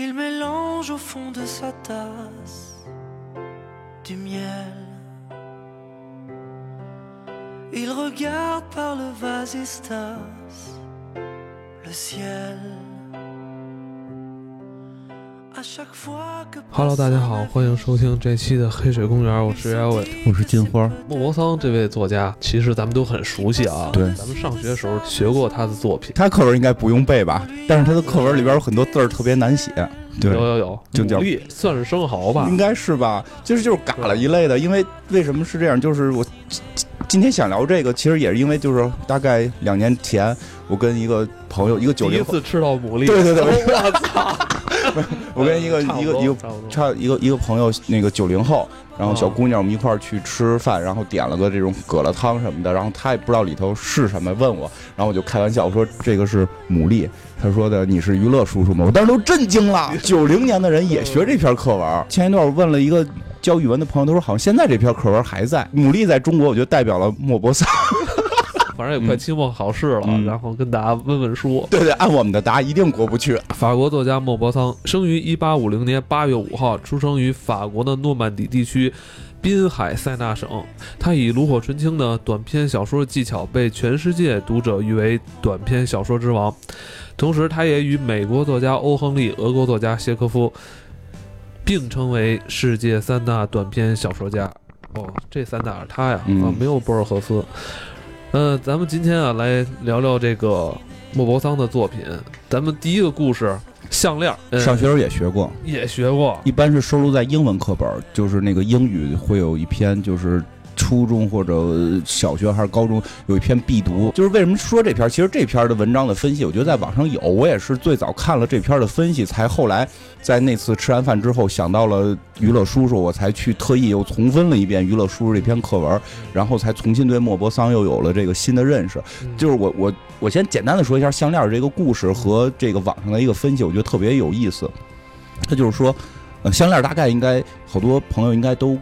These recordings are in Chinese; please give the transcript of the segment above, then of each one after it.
Il mélange au fond de sa tasse du miel. Il regarde par le vasistas le ciel. Hello，大家好，欢迎收听这期的《黑水公园》，我是姚伟。我是金花。莫泊桑这位作家，其实咱们都很熟悉啊。对咱们上学的时候学过他的作品。他课文应该不用背吧？但是他的课文里边有很多字儿特别难写。对，有有有，就叫牡蛎算是生蚝吧应？该是吧？就是就是嘎了一类的。因为为什么是这样？就是我今今天想聊这个，其实也是因为就是大概两年前，我跟一个朋友，一个九第一零后，次吃到牡蛎，对对对 我操！我跟一个一个一个差一个一个朋友，那个九零后，然后小姑娘，我们一块儿去吃饭，然后点了个这种蛤蜊汤什么的，然后她也不知道里头是什么，问我，然后我就开玩笑我说这个是牡蛎，她说的你是娱乐叔叔吗？我当时都震惊了，九零年的人也学这篇课文。前一段我问了一个教语文的朋友，他说好像现在这篇课文还在。牡蛎在中国，我觉得代表了莫泊桑。反正也快期末考试了，嗯然后跟大家问问书。对对，按我们的答一定过不去。法国作家莫泊桑生于一八五零年八月五号，出生于法国的诺曼底地区滨海塞纳省。他以炉火纯青的短篇小说技巧被全世界读者誉为短篇小说之王。同时，他也与美国作家欧亨利、俄国作家谢科夫并称为世界三大短篇小说家。哦，这三大是他呀，嗯啊，没有博尔赫斯。呃，咱们今天啊，来聊聊这个莫泊桑的作品。咱们第一个故事，项链儿，呃上学时候也学过，也学过，一般是收录在英文课本儿，就是那个英语会有一篇，就是初中或者小学还是高中有一篇必读。就是为什么说这篇儿？其实这篇儿的文章的分析，我觉得在网上有，我也是最早看了这篇儿的分析，才后来在那次吃完饭之后想到了娱乐叔叔，我才去特意又重温了一遍娱乐叔叔这篇课文，然后才重新对莫泊桑又有了这个新的认识。嗯就是我我我先简单的说一下项链儿这个故事和这个网上的一个分析，我觉得特别有意思。他就是说，呃，项链儿大概应该好多朋友应该都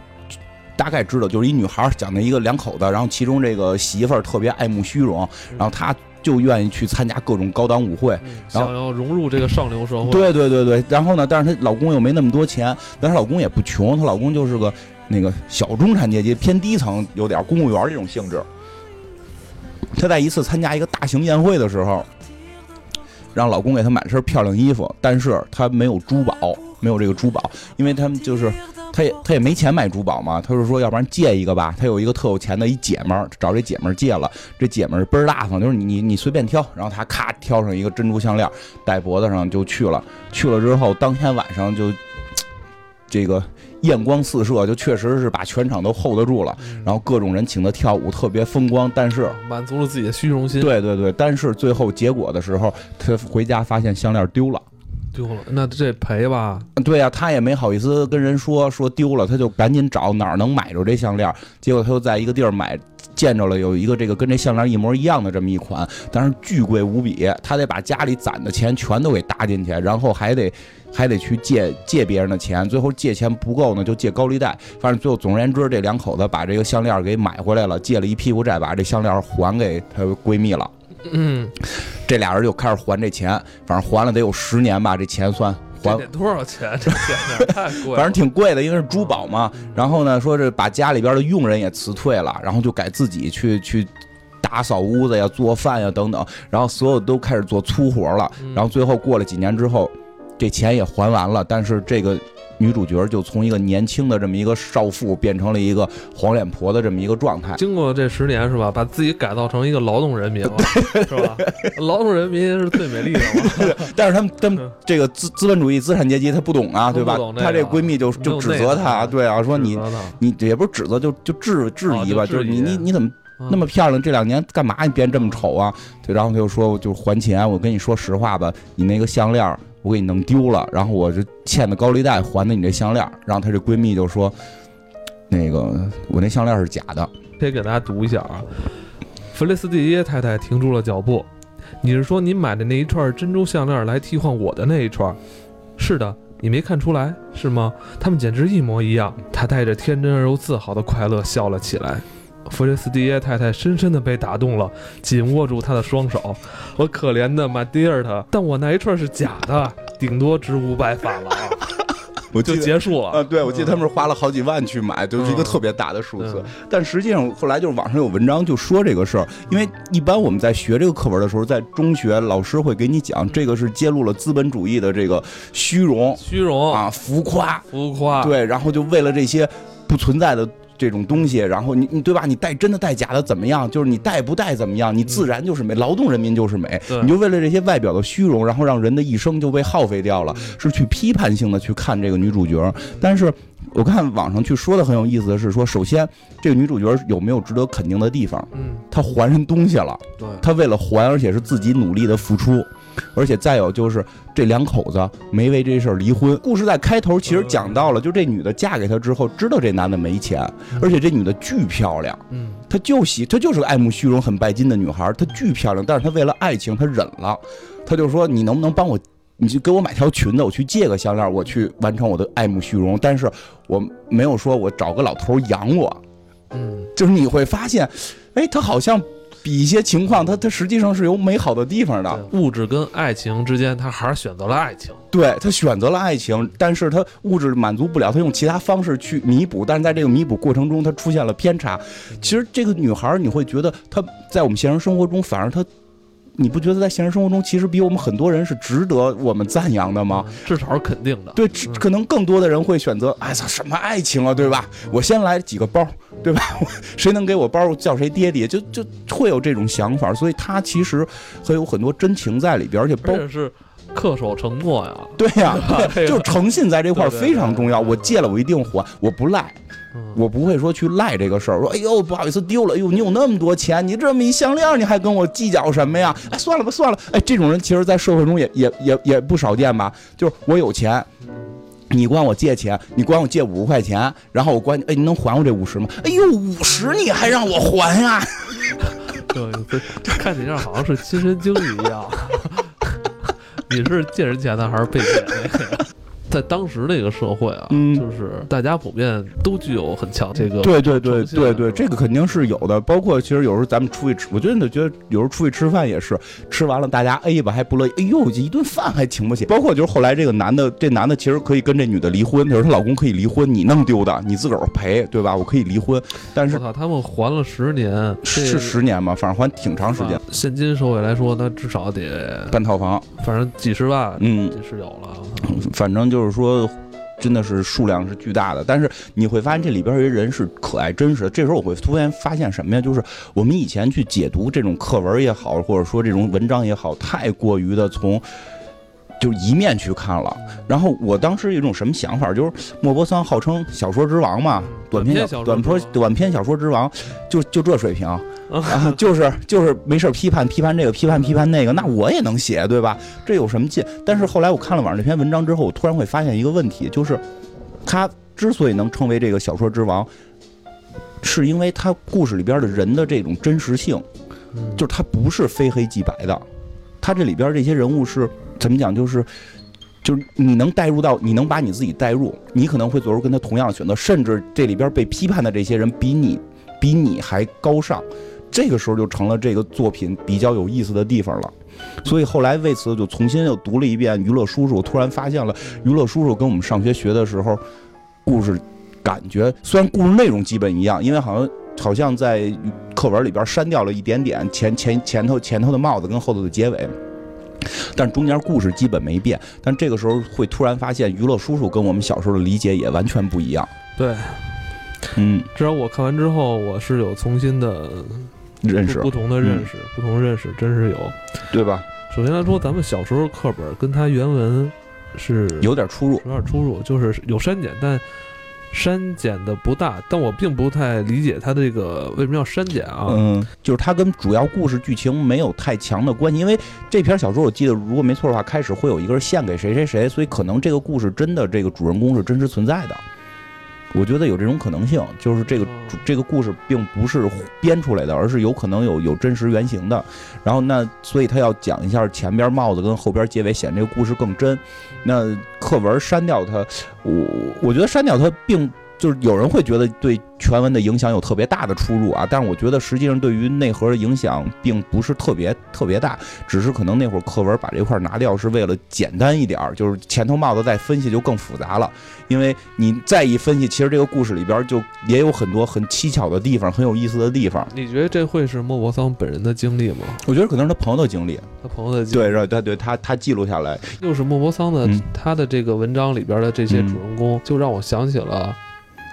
大概知道，就是一女孩儿讲的一个两口子，然后其中这个媳妇儿特别爱慕虚荣，然后她就愿意去参加各种高档舞会。嗯然后想要融入这个上流社会，对对对对，然后呢，但是她老公又没那么多钱，但是她老公也不穷，她老公就是个那个小中产阶级，偏低层，有点公务员这种性质。她在一次参加一个大型宴会的时候，让老公给她买身漂亮衣服，但是她没有珠宝，没有这个珠宝，因为他们就是她也他也没钱买珠宝嘛，他就说要不然借一个吧。他有一个特有钱的一姐们儿，找这姐们儿借了，这姐们儿倍儿大方，就是你你你随便挑，然后他咔挑上一个珍珠项链戴脖子上就去了。去了之后，当天晚上就这个艳光四射，就确实是把全场都 hold 得住了。嗯，然后各种人请他跳舞，特别风光。但是，满足了自己的虚荣心，对对对，但是最后结果的时候，他回家发现项链丢了。丢了，那这赔吧，对呀、他也没好意思跟人说说丢了，他就赶紧找哪儿能买着这项链。结果他就在一个地儿买。见着了有一个这个跟这项链一模一样的这么一款，但是巨贵无比，他得把家里攒的钱全都给搭进去，然后还得还得去借借别人的钱，最后借钱不够呢，就借高利贷。反正最后总而言之，这两口子把这个项链给买回来了，借了一屁股债，把这项链还给她闺蜜了。嗯，这俩人就开始还这钱，反正还了得有十年吧，这钱算还这得多少钱？这钱太贵，反正挺贵的，因为是珠宝嘛。然后呢，说是把家里边的佣人也辞退了，然后就改自己去去打扫屋子呀、做饭呀等等，然后所有都开始做粗活了。嗯然后最后过了几年之后，这钱也还完了，但是这个。女主角就从一个年轻的这么一个少妇变成了一个黄脸婆的这么一个状态，经过这十年是吧，把自己改造成一个劳动人民了，是吧？劳动人民是最美丽的嘛，但是他们他们这个资资本主义资产阶级他不懂啊，对吧他？这个她这闺蜜就就指责她，对啊，说你你也不是指责，就就质质疑吧，哦就是你你你怎么嗯那么漂亮，这两年干嘛你变这么丑啊？对，然后他就说，就还钱。我跟你说实话吧，你那个项链儿我给你弄丢了，然后我这欠的高利贷还的你这项链。然后她这闺蜜就说，那个我那项链是假的。可以给大家读一下啊。弗雷斯蒂耶太太停住了脚步。你是说你买的那一串珍珠项链来替换我的那一串？是的，你没看出来是吗？他们简直一模一样。她带着天真而又自豪的快乐笑了起来。弗雷斯蒂耶太太深深地被打动了，紧握住他的双手。我可怜的马蒂尔特，但我那一串是假的。顶多值五百法郎，我就结束了。啊，对，我记得他们是花了好几万去买，就是一个嗯特别大的数字。嗯但实际上后来就是网上有文章就说这个事儿，因为一般我们在学这个课文的时候，在中学老师会给你讲，这个是揭露了资本主义的这个虚荣虚荣、啊、浮夸，浮夸，对，然后就为了这些不存在的。这种东西，然后你你对吧？你戴真的戴假的怎么样？就是你戴不戴怎么样？你自然就是美，劳动人民就是美。你就为了这些外表的虚荣，然后让人的一生就被耗费掉了，是去批判性的去看这个女主角。但是我看网上去说的很有意思的是说，首先这个女主角有没有值得肯定的地方？嗯，她还人东西了，对，她为了还，而且是自己努力的付出。而且再有就是这两口子没为这事儿离婚。故事在开头其实讲到了，就这女的嫁给他之后，知道这男的没钱，而且这女的巨漂亮，嗯，她就喜，她就是个爱慕虚荣、很拜金的女孩，她巨漂亮，但是她为了爱情，她忍了，她就说你能不能帮我，你就给我买条裙子，我去借个项链，我去完成我的爱慕虚荣，但是我没有说我找个老头养我，嗯，就是你会发现，哎，她好像比一些情况，它它实际上是有美好的地方的。物质跟爱情之间，他还是选择了爱情。对他选择了爱情，但是他物质满足不了，他用其他方式去弥补，但是在这个弥补过程中，他出现了偏差。其实这个女孩儿，你会觉得她在我们现实生活中，反而她，你不觉得在现实生活中，其实比我们很多人是值得我们赞扬的吗？嗯至少是肯定的。对，只可能更多的人会选择，哎操，什么爱情啊，对吧？我先来几个包，对吧？谁能给我包，叫谁爹爹，就就会有这种想法。所以他其实会有很多真情在里边，而且包而且是恪守承诺呀。对呀、对，就是诚信在这块非常重要。我借了，我一定还，我不赖，嗯，我不会说去赖这个事儿。说，哎呦，不好意思丢了，哎呦，你有那么多钱，你这么一项链，你还跟我计较什么呀？哎，算了吧，算了。哎，这种人其实，在社会中也也也也不少见吧？就是我有钱。你管我借钱，你管我借五十块钱，然后我管你，哎，你能还我这五十吗？哎呦，五十你还让我还呀？对，对这看起来好像是亲身经历一样。你是借人钱的还是被借那个？在当时那个社会啊，嗯就是大家普遍都具有很强这个对对对对对，这个肯定是有的。包括其实有时候咱们出去吃，我真的觉得有时候出去吃饭也是，吃完了大家 A 吧还不乐意，哎呦，这一顿饭还请不起。包括就是后来这个男的，这男的其实可以跟这女的离婚，就是她老公可以离婚，你弄丢的，你自个儿赔，对吧？我可以离婚，但是他们还了十年，是十年吗，反正还挺长时间啊，现今社会来说，那至少得半套房，反正几十万，嗯，这是有了。反正就就是说。真的是数量是巨大的，但是你会发现这里边有人是可爱真实的。这时候我会突然发现什么呀？就是我们以前去解读这种课文也好，或者说这种文章也好，太过于的从就一面去看了。然后我当时有一种什么想法，就是莫泊桑号称小说之王嘛，短篇小说短篇短篇小说之王，就就这水平。啊，就是就是没事批判批判这个批判批判那个，那我也能写，对吧？这有什么劲？但是后来我看了网上这篇文章之后，我突然会发现一个问题，就是他之所以能成为这个小说之王，是因为他故事里边的人的这种真实性，嗯就是他不是非黑即白的，他这里边这些人物是怎么讲？就是就是你能带入到，你能把你自己带入，你可能会做出跟他同样的选择，甚至这里边被批判的这些人比你比你还高尚，这个时候就成了这个作品比较有意思的地方了。所以后来为此就重新又读了一遍《娱乐叔叔》，突然发现了《娱乐叔叔》跟我们上学学的时候故事感觉，虽然故事内容基本一样，因为好像好像在课文里边删掉了一点点前前前头前头的帽子跟后头的结尾。但中间故事基本没变，但这个时候会突然发现，娱乐叔叔跟我们小时候的理解也完全不一样。对，嗯，至少我看完之后，我是有重新的认识不不同的认识，不同认识真是有。对吧？首先来说，咱们小时候课本跟他原文是有点出入。有点出入，就是有删减，但删减的不大。但我并不太理解他这个为什么要删减啊？嗯，就是它跟主要故事剧情没有太强的关系，因为这篇小说我记得如果没错的话，开始会有一个人献给谁谁谁，所以可能这个故事真的这个主人公是真实存在的。我觉得有这种可能性，就是这个这个故事并不是编出来的，而是有可能有有真实原型的。然后那所以他要讲一下前边帽子跟后边结尾，显这个故事更真。那课文删掉它，我我觉得删掉它并就是有人会觉得对全文的影响有特别大的出入啊，但是我觉得实际上对于内核的影响并不是特别特别大，只是可能那会儿课文把这块拿掉是为了简单一点儿，就是前头帽子再分析就更复杂了，因为你再一分析，其实这个故事里边就也有很多很蹊跷的地方，很有意思的地方。你觉得这会是莫泊桑本人的经历吗？我觉得可能是他朋友的经历，他朋友的经历，对对对对，他他记录下来，又是莫泊桑的、嗯。他的这个文章里边的这些主人公，就让我想起了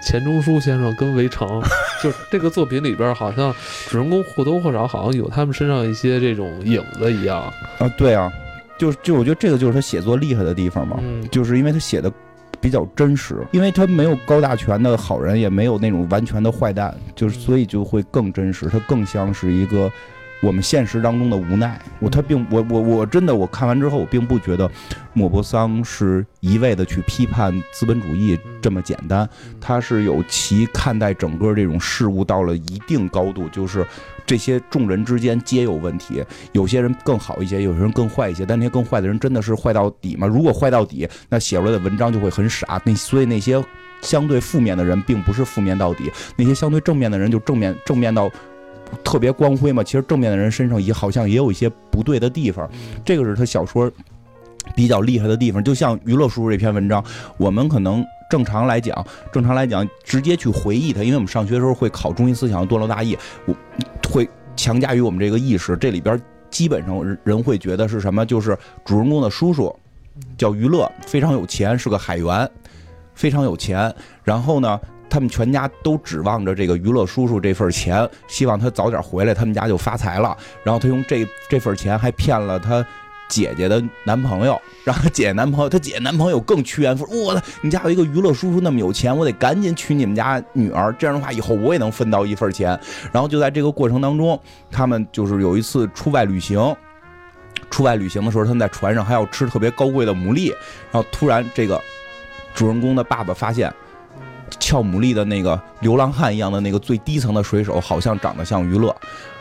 钱钟书先生跟围城，就这个作品里边好像主人公或多或少好像有他们身上一些这种影子一样。啊，对啊，就就我觉得这个就是他写作厉害的地方嘛，嗯，就是因为他写的比较真实，因为他没有高大全的好人，也没有那种完全的坏蛋，就是所以就会更真实，他更像是一个我们现实当中的无奈。我他并我我我真的我看完之后，我并不觉得莫泊桑是一味的去批判资本主义这么简单，他是有其看待整个这种事物到了一定高度，就是这些众人之间皆有问题，有些人更好一些，有些人更坏一些，但那些更坏的人真的是坏到底吗？如果坏到底，那写出来的文章就会很傻。那所以那些相对负面的人，并不是负面到底，那些相对正面的人就正面正面到特别光辉嘛。其实正面的人身上也好像也有一些不对的地方，这个是他小说比较厉害的地方。就像娱乐叔叔这篇文章，我们可能正常来讲，正常来讲，直接去回忆它，因为我们上学的时候会考中心思想段落大意，我会强加于我们这个意识。这里边基本上人人会觉得是什么？就是主人公的叔叔叫娱乐，非常有钱，是个海员，非常有钱。然后呢？他们全家都指望着这个娱乐叔叔这份钱，希望他早点回来，他们家就发财了。然后他用这这份钱还骗了他姐姐的男朋友，让他姐姐男朋友，他姐姐男朋友更趋炎附。我的，你家有一个娱乐叔叔那么有钱，我得赶紧娶你们家女儿，这样的话以后我也能分到一份钱。然后就在这个过程当中，他们就是有一次出外旅行。出外旅行的时候，他们在船上还要吃特别高贵的牡蛎，然后突然这个主人公的爸爸发现，俏牡蛎的那个流浪汉一样的那个最低层的水手，好像长得像娱乐，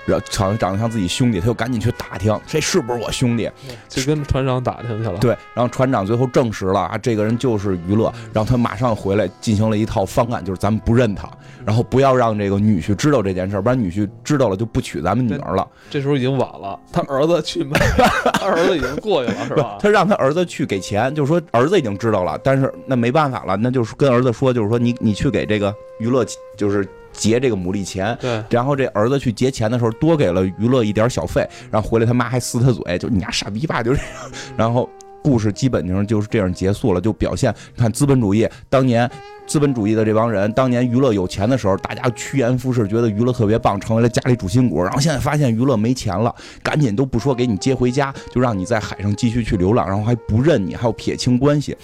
然后好像长得像自己兄弟，他就赶紧去打听，这是不是我兄弟？就跟船长打听去了。对，然后船长最后证实了啊，这个人就是娱乐，然后他马上回来进行了一套方案，就是咱们不认他，然后不要让这个女婿知道这件事儿，不然女婿知道了就不娶咱们女儿了。这时候已经晚了，他儿子去买，他儿子已经过去了，是吧？他让他儿子去给钱，就是说儿子已经知道了，但是那没办法了，那就是跟儿子说，就是说你你去给这个娱乐就是结这个牡蛎钱，对，然后这儿子去结钱的时候多给了娱乐一点小费，然后回来他妈还撕他嘴，就你丫傻逼吧，就这样，然后故事基本上就是这样结束了，就表现看资本主义当年。资本主义的这帮人，当年娱乐有钱的时候，大家趋炎附势，觉得娱乐特别棒，成为了家里主心骨。然后现在发现娱乐没钱了，赶紧都不说给你接回家，就让你在海上继续去流浪，然后还不认你，还要撇清关系。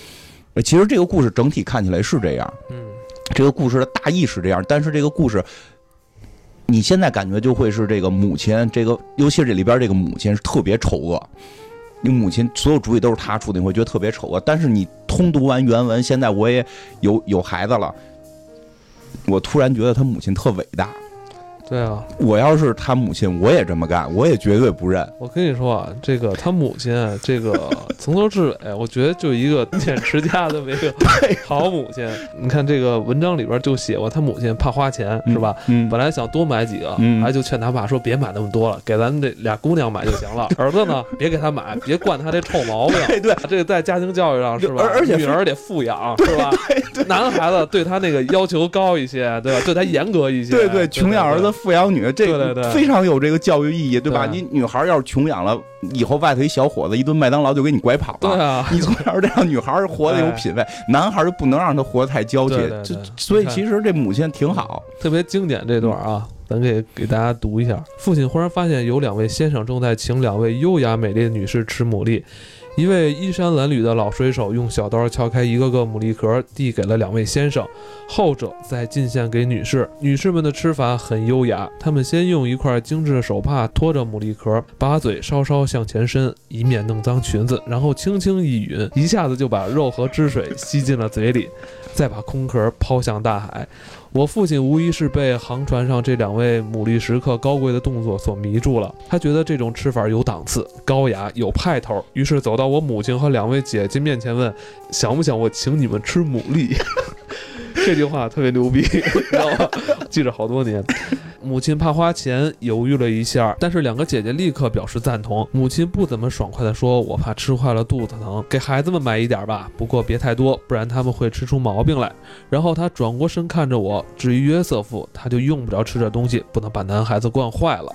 呃其实这个故事整体看起来是这样，嗯，这个故事的大意是这样，但是这个故事，你现在感觉就会是这个母亲，这个尤其是这里边这个母亲是特别丑恶。你母亲所有主意都是她出的，你会觉得特别丑恶。但是你通读完原文，现在我也有有孩子了，我突然觉得他母亲特伟大。对啊，我要是他母亲，我也这么干，我也绝对不认。我跟你说啊，这个他母亲啊，这个 从头至尾，我觉得就一个俭持家这么一个 好母亲。你看这个文章里边就写过，他母亲怕花钱，是吧？嗯，本来想多买几个，嗯还就劝他爸说别买那么多了，给咱们这俩姑娘买就行了。儿子呢，别给他买，别惯他这臭毛病。对对这个在家庭教育上是吧？而而且女儿得富养是吧？男孩子对他那个要求高一些，对吧？对他严格一些。对对，穷养儿子，富养女，这对对对非常有这个教育意义，对吧？对你女孩要是穷养了，以后外头一小伙子一顿麦当劳就给你拐跑了。对啊，你从小得让女孩活得有品位，男孩就不能让他活得太娇气对对。对这所以其实这母亲挺好。特别经典这段啊，咱给给大家读一下。父亲忽然发现有两位先生正在请两位优雅美丽的女士吃牡蛎。一位衣衫褴褛的老水手用小刀敲开一个个牡蛎壳，递给了两位先生，后者再进献给女士。女士们的吃法很优雅，她们先用一块精致的手帕托着牡蛎壳，把嘴稍稍向前伸，以免弄脏裙子，然后轻轻一吮，一下子就把肉和汁水吸进了嘴里，再把空壳抛向大海。我父亲无疑是被航船上这两位牡蛎食客高贵的动作所迷住了。他觉得这种吃法有档次、高雅、有派头，于是走到我母亲和两位姐姐面前问：“想不想我请你们吃牡蛎？” 这句话特别牛逼，你知道吗？记着好多年。母亲怕花钱，犹豫了一下，但是两个姐姐立刻表示赞同。母亲不怎么爽快地说：“我怕吃坏了肚子疼，给孩子们买一点吧，不过别太多，不然他们会吃出毛病来。”然后她转过身看着我，至于约瑟夫，他就用不着吃这东西，不能把男孩子惯坏了。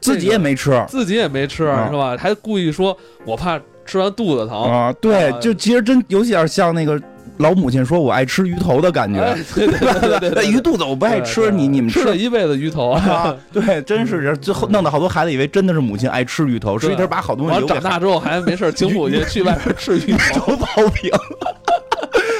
自己也没吃自己也没吃，是吧？还故意说我怕吃完肚子疼。啊，对啊，就其实真有点像那个老母亲说我爱吃鱼头的感觉哎，对对对对对对，鱼肚子我不爱吃，对你你们吃了一辈子鱼头啊，啊，对，真是这最后弄得好多孩子以为真的是母亲爱吃鱼头，实际他是把好东西完留给长大之后还没事儿请母亲去外边吃鱼头。都包饼。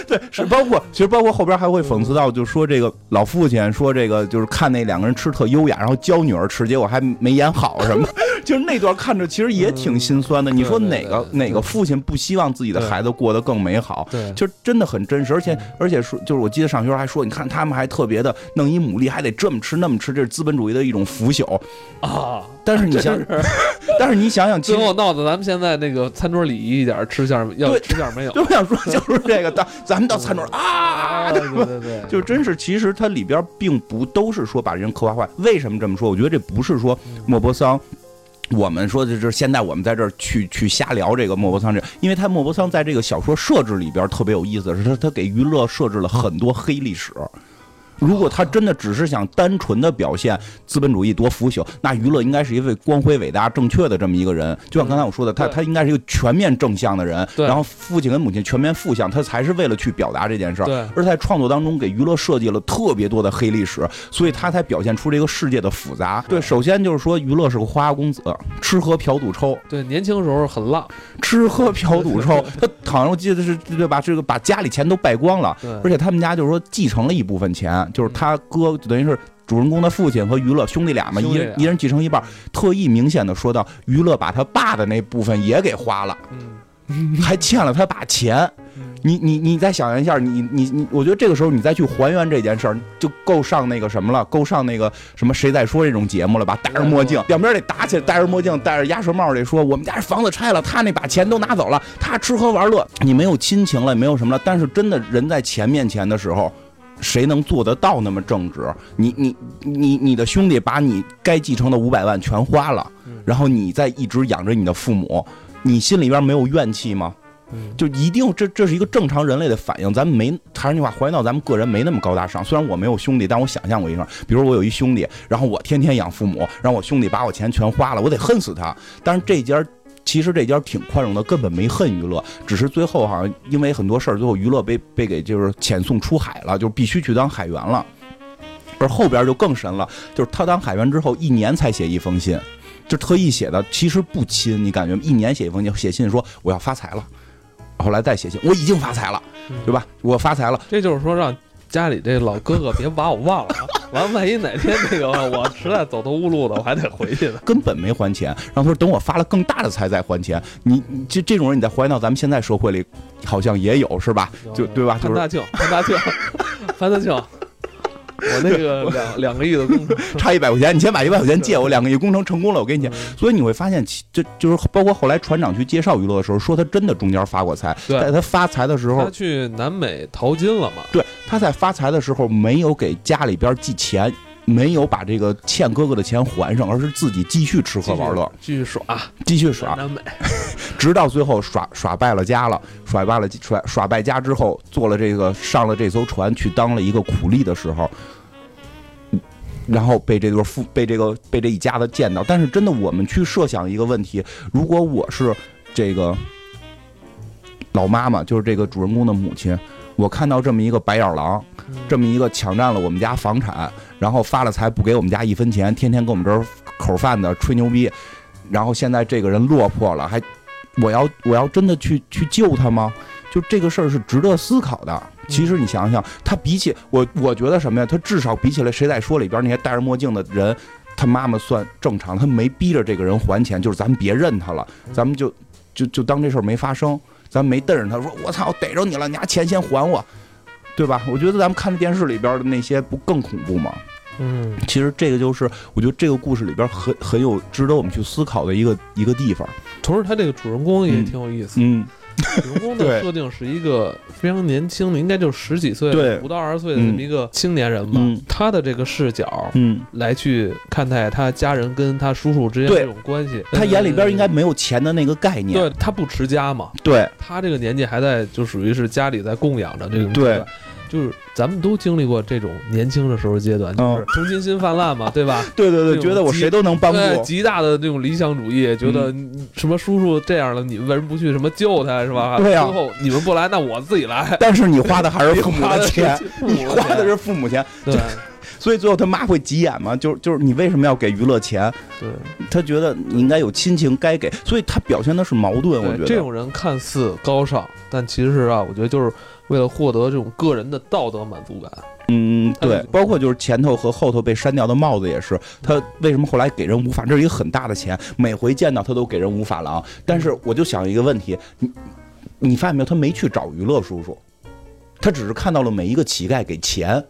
对，是包括，其实包括后边还会讽刺到，就说这个老父亲说这个就是看那两个人吃特优雅，然后教女儿吃，结果还没演好什么，就是那段看着其实也挺心酸的。你说哪个哪个父亲不希望自己的孩子过得更美好？对，就真的很真实，而且而且说，就是我记得上学还说，你看他们还特别的弄一牡蛎，还得这么吃那么吃，这是资本主义的一种腐朽。啊，但是你想，但是你想想，最后闹得咱们现在那个餐桌礼仪一点，吃相要 对吃相没有。就我想说，就是这个，到咱们到餐桌啊，对对对对，就真是，其实它里边并不都是说把人刻画坏。为什么这么说？我觉得这不是说莫泊桑。我们说的就是现在我们在这儿去去瞎聊这个莫泊桑这，因为他莫泊桑在这个小说设置里边特别有意思是，他他给娱乐设置了很多黑历史。如果他真的只是想单纯的表现资本主义多腐朽，那娱乐应该是一位光辉、伟大、正确的这么一个人。就像刚才我说的，他他应该是一个全面正向的人，对然后父亲跟母亲全面负向，他才是为了去表达这件事儿。对。而在创作当中给娱乐设计了特别多的黑历史，所以他才表现出这个世界的复杂。对，首先就是说娱乐是个花花公子，吃喝嫖赌抽，对，年轻时候很浪，吃喝嫖赌抽，他好像我记得是对吧？这个把家里钱都败光了，对，而且他们家就是说继承了一部分钱，就是他哥等于是。主人公的父亲和娱乐兄弟俩嘛，俩一人一人继承一半，特意明显的说到，娱乐把他爸的那部分也给花了，嗯，还欠了他爸钱。嗯你你你再想一下，你你你，我觉得这个时候你再去还原这件事儿，就够上那个什么了，够上那个什么谁在说这种节目了吧？戴着墨镜，两边得打起来，戴着墨镜，戴着鸭舌帽得说，我们家房子拆了，他那把钱都拿走了，他吃喝玩乐，你没有亲情了，没有什么了，但是真的人在钱面前的时候。谁能做得到那么正直？你你你你的兄弟把你该继承的五百万全花了，然后你再一直养着你的父母，你心里边没有怨气吗？嗯就一定这这是一个正常人类的反应，咱们没还是那句话，还原到咱们个人没那么高大上。虽然我没有兄弟，但我想象过一下，比如我有一兄弟，然后我天天养父母，让我兄弟把我钱全花了，我得恨死他。但是这家其实这家挺宽容的，根本没恨娱乐，只是最后好像因为很多事儿，最后娱乐被被给就是遣送出海了，就必须去当海员了。而后边就更神了，就是他当海员之后一年才写一封信，就特意写的，其实不亲，你感觉一年写一封信，写信说我要发财了，后来再写信，我已经发财了，对吧？我发财了，这就是说让家里这老哥哥别把我忘了啊，完万一哪天那个 我实在走投无路了，我还得回去呢。根本没还钱。然后他说等我发了更大的财再还钱。你你这这种人，你再还原到咱们现在社会里，好像也有是吧？就对吧？就是潘大庆，潘大庆，潘大庆，我那个两两个亿的工程，差一百块钱，你先把一百块钱借我，两个亿工程成功了，我给你钱。所以你会发现，其这就是包括后来船长去介绍娱乐的时候，说他真的中间发过财，对在他发财的时候他，去南美淘金了嘛？对，他在发财的时候没有给家里边寄钱，没有把这个欠哥哥的钱还上，而是自己继续吃喝玩乐，继续耍，继续耍，直到最后耍耍败了家了，耍败了耍耍败家之后，做了这个上了这艘船去当了一个苦力的时候。嗯然后被这对父被这个被这一家子见到，但是真的，我们去设想一个问题：如果我是这个老妈妈，就是这个主人公的母亲，我看到这么一个白眼狼，这么一个抢占了我们家房产，然后发了财不给我们家一分钱，天天跟我们这儿口饭的吹牛逼，然后现在这个人落魄了，还我要我要真的去去救他吗？就这个事儿是值得思考的。其实你想想，他比起我，我觉得什么呀？他至少比起来，谁在说里边那些戴着墨镜的人，他妈妈算正常，他没逼着这个人还钱，就是咱们别认他了，咱们就就就当这事儿没发生，咱没瞪着他说我操逮着你了，你拿钱先还我，对吧？我觉得咱们看电视里边的那些不更恐怖吗？嗯，其实这个就是我觉得这个故事里边很很有值得我们去思考的一个一个地方。同时他这个主人公也嗯挺有意思，嗯主人公的 设定是一个非常年轻的，应该就十几岁，对不到二十岁的这么一个青年人吧。嗯他的这个视角嗯，来去看待他家人跟他叔叔之间对这种关系，他眼里边应该呃没有钱的那个概念。对他不持家嘛，对他这个年纪还在就属于是家里在供养着这种阶对段。就是咱们都经历过这种年轻的时候阶段，就是嗯同情心泛滥嘛，对吧？对对对，觉得我谁都能帮对，助。极大的这种理想主义，觉得什么叔叔这样了，你们为什么不去什么救他，是吧？对啊最后你们不来，那我自己来。但是你花的还是父母的钱，你花的是父母钱，对所以最后他妈会急眼嘛？就是就是你为什么要给娱乐钱？对他觉得你应该有亲情该给，所以他表现的是矛盾。我觉，得这种人看似高尚，但其实啊，我觉得就是为了获得这种个人的道德满足感。嗯，对，包括就是前头和后头被删掉的帽子也是，他为什么后来给人无法？这是一个很大的钱，每回见到他都给人无法郎。但是我就想一个问题，你你发现没有？他没去找娱乐叔叔，他只是看到了每一个乞丐给钱。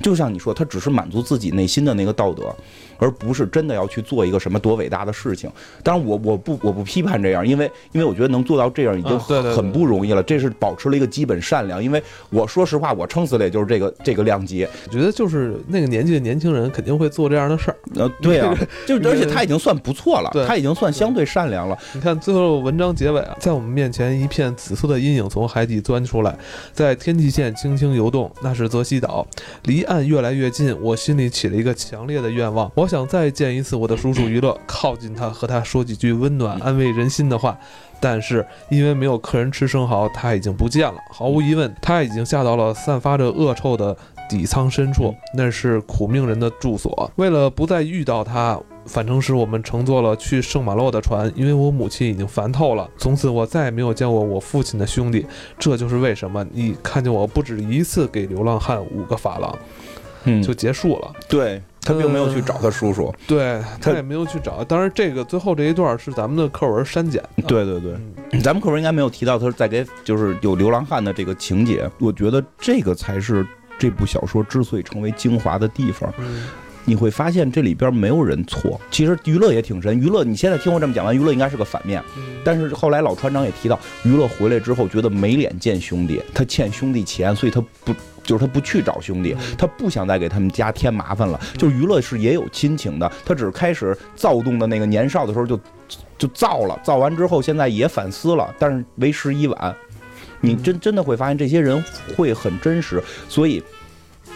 就像你说，他只是满足自己内心的那个道德，而不是真的要去做一个什么多伟大的事情。当然我，我不我不批判这样，因为因为我觉得能做到这样已经啊对对对很不容易了。这是保持了一个基本善良。因为我说实话，我撑死了也就是这个这个量级。我觉得就是那个年纪的年轻人肯定会做这样的事儿。呃，对啊，就而且他已经算不错了，他已经算相对善良了。你看最后文章结尾啊，在我们面前一片紫色的阴影从海底钻出来，在天际线轻轻游动，那是泽西岛，离岸越来越近。我心里起了一个强烈的愿望，我想再见一次我的叔叔娱乐，靠近他，和他说几句温暖、安慰人心的话。但是因为没有客人吃生蚝，他已经不见了。毫无疑问，他已经下到了散发着恶臭的底舱深处，那是苦命人的住所。为了不再遇到他，返程时我们乘坐了去圣马洛的船，因为我母亲已经烦透了。从此我再也没有见过我父亲的兄弟，这就是为什么你看见我不止一次给流浪汉五个法郎，嗯就结束了。对他并没有去找他叔叔。对他他也没有去找，当然这个最后这一段是咱们的课文删减的。对对对，嗯，咱们课文应该没有提到他在给就是有流浪汉的这个情节。我觉得这个才是这部小说之所以成为精华的地方。嗯你会发现这里边没有人错。其实娱乐也挺神，娱乐你现在听我这么讲完，娱乐应该是个反面。嗯但是后来老船长也提到，娱乐回来之后觉得没脸见兄弟，他欠兄弟钱，所以他不就是他不去找兄弟，嗯他不想再给他们家添麻烦了。就是娱乐是也有亲情的，他只是开始躁动的那个年少的时候就就造了，造完之后现在也反思了，但是为时已晚。你真真的会发现这些人会很真实，所以。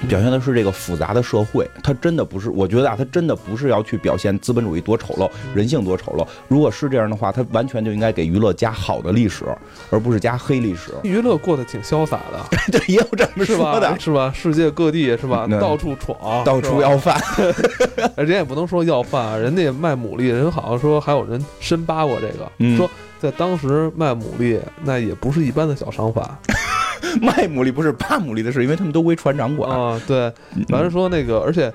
表现的是这个复杂的社会，它真的不是，我觉得啊，它真的不是要去表现资本主义多丑陋，人性多丑陋。如果是这样的话，它完全就应该给娱乐加好的历史，而不是加黑历史。娱乐过得挺潇洒的，对，也有这么？说的，是吧？世界各地是吧？嗯到处闯，到处要饭。人家也不能说要饭啊，人家也卖牡蛎，人好像说还有人深扒过这个，嗯说在当时卖牡蛎那也不是一般的小商法卖牡蛎不是扒牡蛎的事，因为他们都归船长管，啊。对，嗯反正说那个，而且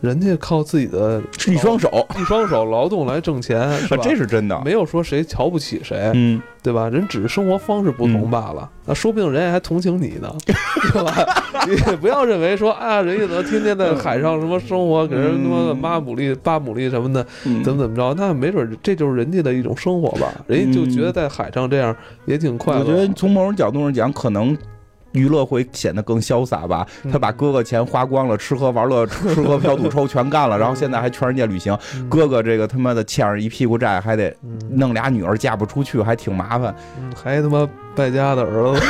人家靠自己的一双手，一双手劳动来挣钱，是啊，吧？这是真的。没有说谁瞧不起谁，嗯，对吧？人只是生活方式不同嗯罢了。那说不定人家还同情你呢，对吧？你也不要认为说啊，人家怎么天天在海上什么生活，给人他妈的嗯扒牡蛎、扒牡蛎什么的，嗯怎么怎么着？那没准儿这就是人家的一种生活吧。人家就觉得在海上这样也挺快乐。我觉得从某种角度上讲，可能。娱乐会显得更潇洒吧？嗯他把哥哥钱花光了，吃喝玩乐、吃喝嫖赌抽全干了，然后现在还全世界旅行。嗯哥哥这个他妈的欠着一屁股债，还得嗯弄俩女儿嫁不出去，还挺麻烦。嗯还他妈败家的儿子，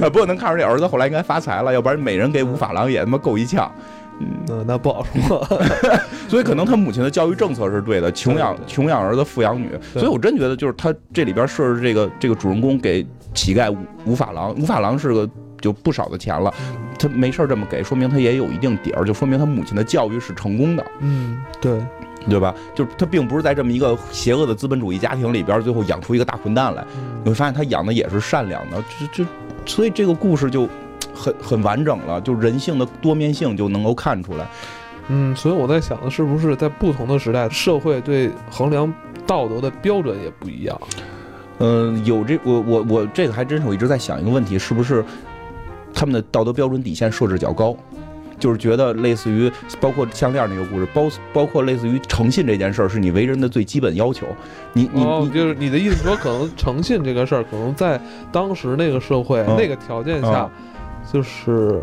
不过能看出这儿子后来应该发财了，要不然每人给五法郎也他妈够一呛。嗯，那，那不好说。所以可能他母亲的教育政策是对的，穷养穷养儿子，富养女。所以我真觉得就是他这里边设置这个这个主人公给乞丐五五法郎，五法郎是个就不少的钱了，他没事儿这么给，说明他也有一定底儿，就说明他母亲的教育是成功的，嗯，对，对吧？就是他并不是在这么一个邪恶的资本主义家庭里边，最后养出一个大混蛋来。嗯你会发现他养的也是善良的，这这，所以这个故事就很很完整了，就人性的多面性就能够看出来。嗯，所以我在想的是不是在不同的时代，社会对衡量道德的标准也不一样。嗯，有这我我我这个还真是我一直在想一个问题，是不是他们的道德标准底线设置较高？就是觉得类似于包括项链那个故事，包包括类似于诚信这件事儿，是你为人的最基本要求。你你哦，你就是你的意思说，可能诚信这个事儿，可能在当时那个社会、嗯那个条件下，嗯就是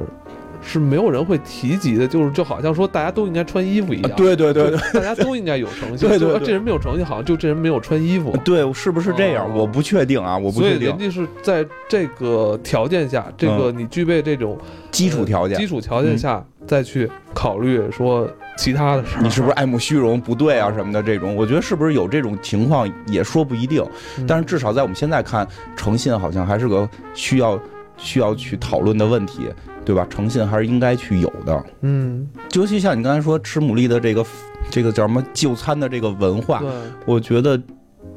是没有人会提及的，就是就好像说大家都应该穿衣服一样，啊对对对对。大家都应该有诚信，对对这人没有诚信，好像就这人没有穿衣服。对，是不是这样？哦我不确定啊，我不确定所以人。家是在这个条件下，这个你具备这种基础条件基，础条件下，再去考虑说其他的事儿。你是不是爱慕虚荣、不对啊什么的这种？我觉得是不是有这种情况也说不一定。嗯？但是至少在我们现在看，诚信好像还是个需要需要去讨论的问题，对吧？诚信还是应该去有的。嗯，尤其像你刚才说吃牡蛎的这个这个叫什么就餐的这个文化，我觉得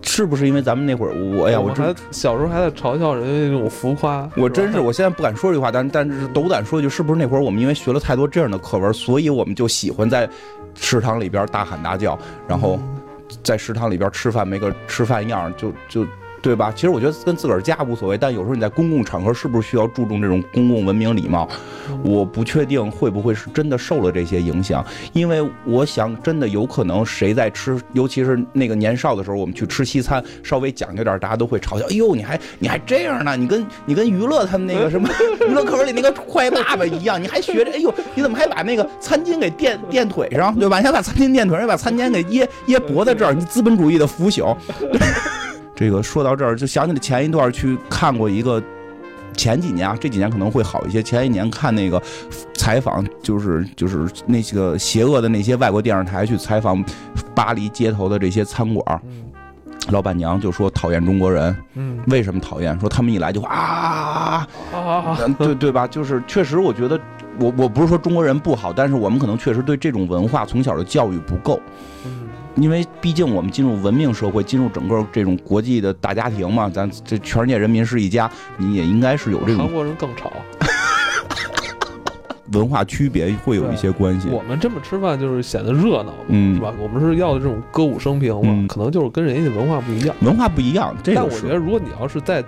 是不是因为咱们那会儿，我哎呀，我还小时候还在嘲笑人家那种浮夸，我真是，我现在不敢说这句话，但但是斗胆说一句，是不是那会儿我们因为学了太多这样的课文，所以我们就喜欢在食堂里边大喊大叫，然后嗯在食堂里边吃饭没个吃饭样儿，就就对吧？其实我觉得跟自个儿家无所谓，但有时候你在公共场合是不是需要注重这种公共文明礼貌？我不确定会不会是真的受了这些影响，因为我想真的有可能谁在吃，尤其是那个年少的时候，我们去吃西餐，稍微讲究点，大家都会嘲笑，哎呦，你还你还这样呢？你跟你跟娱乐他们那个什么 娱乐课文里那个坏爸爸一样，你还学着，哎呦，你怎么还把那个餐巾给垫垫腿上，对吧？你还把餐巾垫腿上，还把餐巾给掖掖脖子这儿，你资本主义的腐朽。这个说到这儿，就想起了前一段去看过一个。前几年啊，这几年可能会好一些。前一年看那个采访，就是就是那些个邪恶的那些外国电视台去采访巴黎街头的这些餐馆，嗯老板娘就说讨厌中国人，嗯为什么讨厌？说他们一来就啊，啊啊啊！嗯对对吧？就是确实，我觉得我我不是说中国人不好，但是我们可能确实对这种文化从小的教育不够。嗯因为毕竟我们进入文明社会，进入整个这种国际的大家庭嘛，咱这全世界人民是一家，你也应该是有这种韩国人更吵。文化区别，会有一些关系。我们这么吃饭就是显得热闹，嗯是吧？我们是要的这种歌舞升平嘛，嗯可能就是跟人家的文化不一样。文化不一样，这个但我觉得，如果你要是在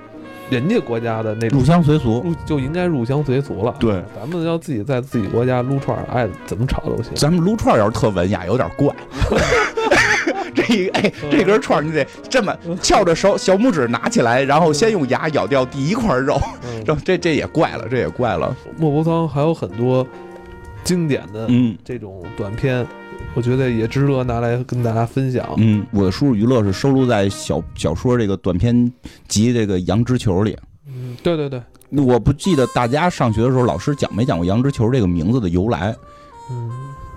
人家国家的那种入乡随俗。入，就应该入乡随俗了。对，咱们要自己在自己国家撸串儿，爱怎么炒都行。咱们撸串儿要是特文雅，有点怪。这一哎，这根串儿你得这么翘着手小拇指拿起来，然后先用牙咬掉第一块肉，嗯 这这这也怪了，这也怪了。莫泊桑还有很多经典的嗯这种短片，我觉得也值得拿来跟大家分享。嗯，我的输入娱乐是收录在小小说这个短篇集这个《羊脂球》里。嗯，对对对，我不记得大家上学的时候老师讲没讲过“羊脂球”这个名字的由来。嗯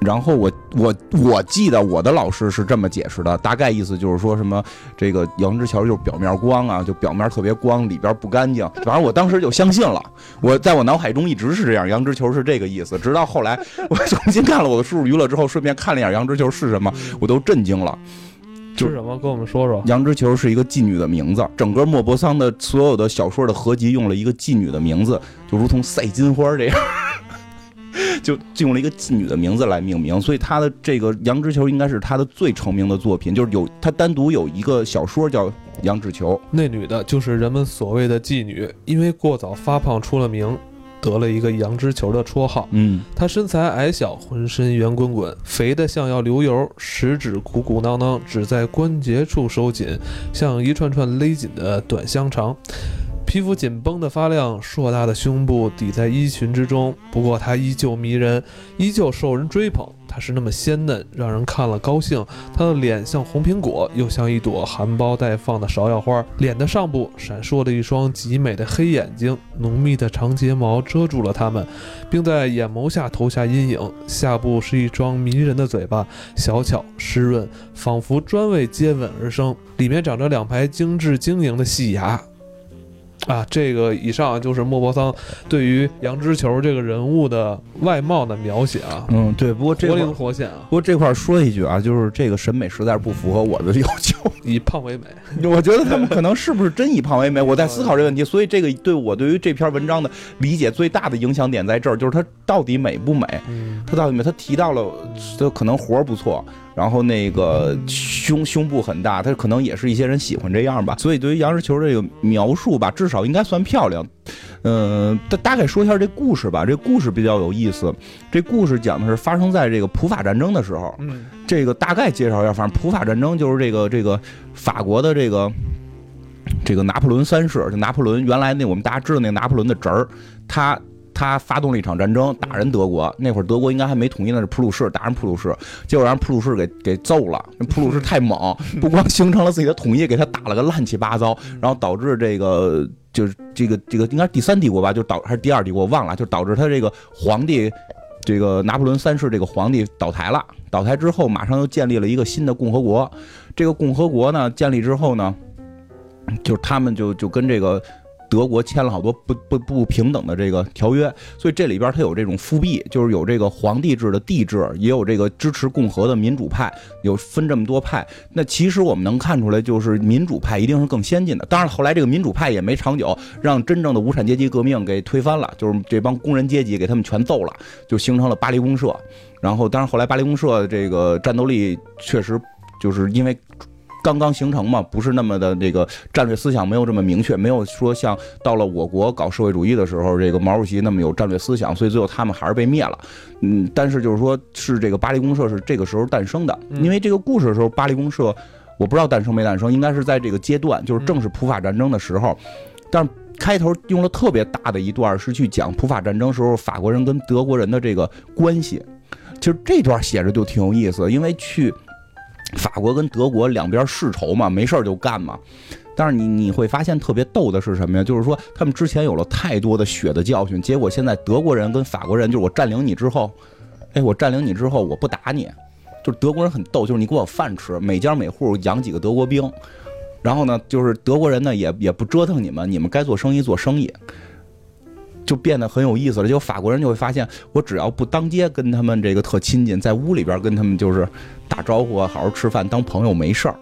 然后我我我记得我的老师是这么解释的，大概意思就是说什么这个杨之球就是表面光啊，就表面特别光，里边不干净。反正我当时就相信了，我在我脑海中一直是这样，杨之球是这个意思。直到后来我重新看了我的叔叔娱乐之后，顺便看了一眼杨之球是什么，我都震惊了。就是什么？跟我们说说。杨之球是一个妓女的名字，整个莫泊桑的所有的小说的合集用了一个妓女的名字，就如同赛金花这样。就用了一个妓女的名字来命名，所以他的这个《羊脂球》应该是他的最成名的作品，就是有他单独有一个小说叫《羊脂球》。那女的就是人们所谓的妓女，因为过早发胖出了名，得了一个“羊脂球”的绰号。嗯她身材矮小，浑身圆滚滚，肥得像要流油，食指鼓鼓囊囊，只在关节处收紧，像一串串勒紧的短香肠。皮肤紧绷的发亮，硕大的胸部抵在衣裙之中。不过她依旧迷人，依旧受人追捧。她是那么鲜嫩，让人看了高兴。她的脸像红苹果，又像一朵含苞待放的芍药花。脸的上部闪烁着一双极美的黑眼睛，浓密的长睫毛遮住了它们，并在眼眸下投下阴影。下部是一双迷人的嘴巴，小巧湿润，仿佛专为接吻而生。里面长着两排精致晶莹的细牙。啊，这个以上就是莫泊桑对于羊脂球这个人物的外貌的描写啊，嗯，对。不过这活灵活现啊不，过这块儿说一句啊，就是这个审美实在是不符合我的要求。以胖为美。我觉得他们可能是不是真以胖为美？我在思考这个问题，所以这个对我对于这篇文章的理解最大的影响点在这儿，就是它到底美不美？嗯他到底美？他提到了，他可能活儿不错，然后那个胸胸部很大，他可能也是一些人喜欢这样吧。所以对于杨石球这个描述吧，至少应该算漂亮。嗯，大大概说一下这故事吧。这故事比较有意思。这故事讲的是发生在这个普法战争的时候。嗯这个大概介绍一下，反正普法战争就是这个这个法国的这个这个拿破仑三世，就拿破仑原来那我们大家知道那个拿破仑的侄儿，他他发动了一场战争，打人德国。那会儿德国应该还没统一那，是普鲁士打人普鲁士，结果让普鲁士给给揍了。普鲁士太猛，不光形成了自己的统一，给他打了个乱七八糟，然后导致这个就是这个这个应该是第三帝国吧，就导还是第二帝国我忘了，就导致他这个皇帝。这个拿破仑三世这个皇帝倒台了，倒台之后马上又建立了一个新的共和国。这个共和国呢建立之后呢，就是他们就就跟这个德国签了好多不不不平等的这个条约，所以这里边它有这种复辟，就是有这个皇帝制的帝制，也有这个支持共和的民主派，有分这么多派。那其实我们能看出来，就是民主派一定是更先进的。当然，后来这个民主派也没长久，让真正的无产阶级革命给推翻了，就是这帮工人阶级给他们全揍了，就形成了巴黎公社。然后，当然后来巴黎公社这个战斗力确实就是因为。刚刚形成嘛，不是那么的这个战略思想没有这么明确，没有说像到了我国搞社会主义的时候，这个毛主席那么有战略思想，所以最后他们还是被灭了。嗯，但是就是说，是这个巴黎公社是这个时候诞生的，因为这个故事的时候，巴黎公社我不知道诞生没诞生，应该是在这个阶段，就是正是普法战争的时候。但是开头用了特别大的一段是去讲普法战争时候法国人跟德国人的这个关系，其实这段写着就挺有意思，因为去。法国跟德国两边世仇嘛，没事儿就干嘛。但是你你会发现特别逗的是什么呀？就是说他们之前有了太多的血的教训，结果现在德国人跟法国人，就是我占领你之后，哎，我占领你之后我不打你，就是德国人很逗，就是你给我饭吃，每家每户养几个德国兵，然后呢，就是德国人呢也也不折腾你们，你们该做生意做生意。就变得很有意思了，就法国人就会发现，我只要不当街跟他们这个特亲近，在屋里边跟他们就是打招呼啊，好好吃饭当朋友没事儿。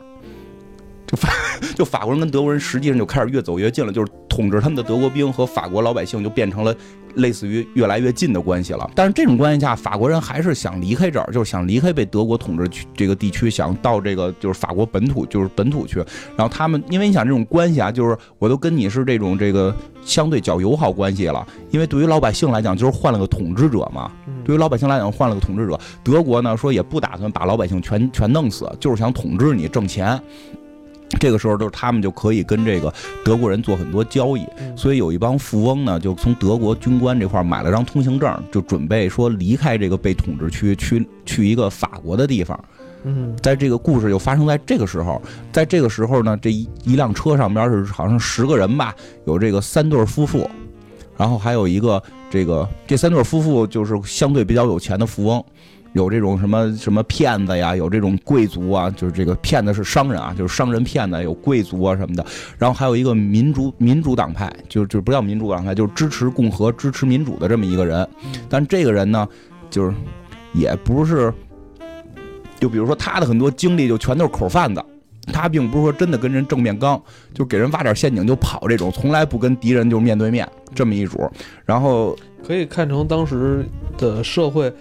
就 法就法国人跟德国人实际上就开始越走越近了，就是统治他们的德国兵和法国老百姓就变成了类似于越来越近的关系了。但是这种关系下，法国人还是想离开这儿，就是想离开被德国统治区这个地区，想到这个就是法国本土，就是本土去。然后他们因为你想这种关系啊，就是我都跟你是这种这个相对较友好关系了，因为对于老百姓来讲，就是换了个统治者嘛。对于老百姓来讲，换了个统治者。德国呢说也不打算把老百姓全全弄死，就是想统治你挣钱。这个时候，就是他们就可以跟这个德国人做很多交易，所以有一帮富翁呢，就从德国军官这块买了张通行证，就准备说离开这个被统治区，去去一个法国的地方。嗯，在这个故事就发生在这个时候，在这个时候呢，这一一辆车上边是好像十个人吧，有这个三对夫妇，然后还有一个这个这三对夫妇就是相对比较有钱的富翁。有这种什么什么骗子呀，有这种贵族啊，就是这个骗子是商人啊，就是商人骗子，有贵族啊什么的。然后还有一个民主民主党派，就就不叫民主党派，就是支持共和、支持民主的这么一个人。但这个人呢，就是也不是，就比如说他的很多经历就全都是口贩子，他并不是说真的跟人正面刚，就给人挖点陷阱就跑这种，从来不跟敌人就面对面这么一主。然后可以看成当时的社会。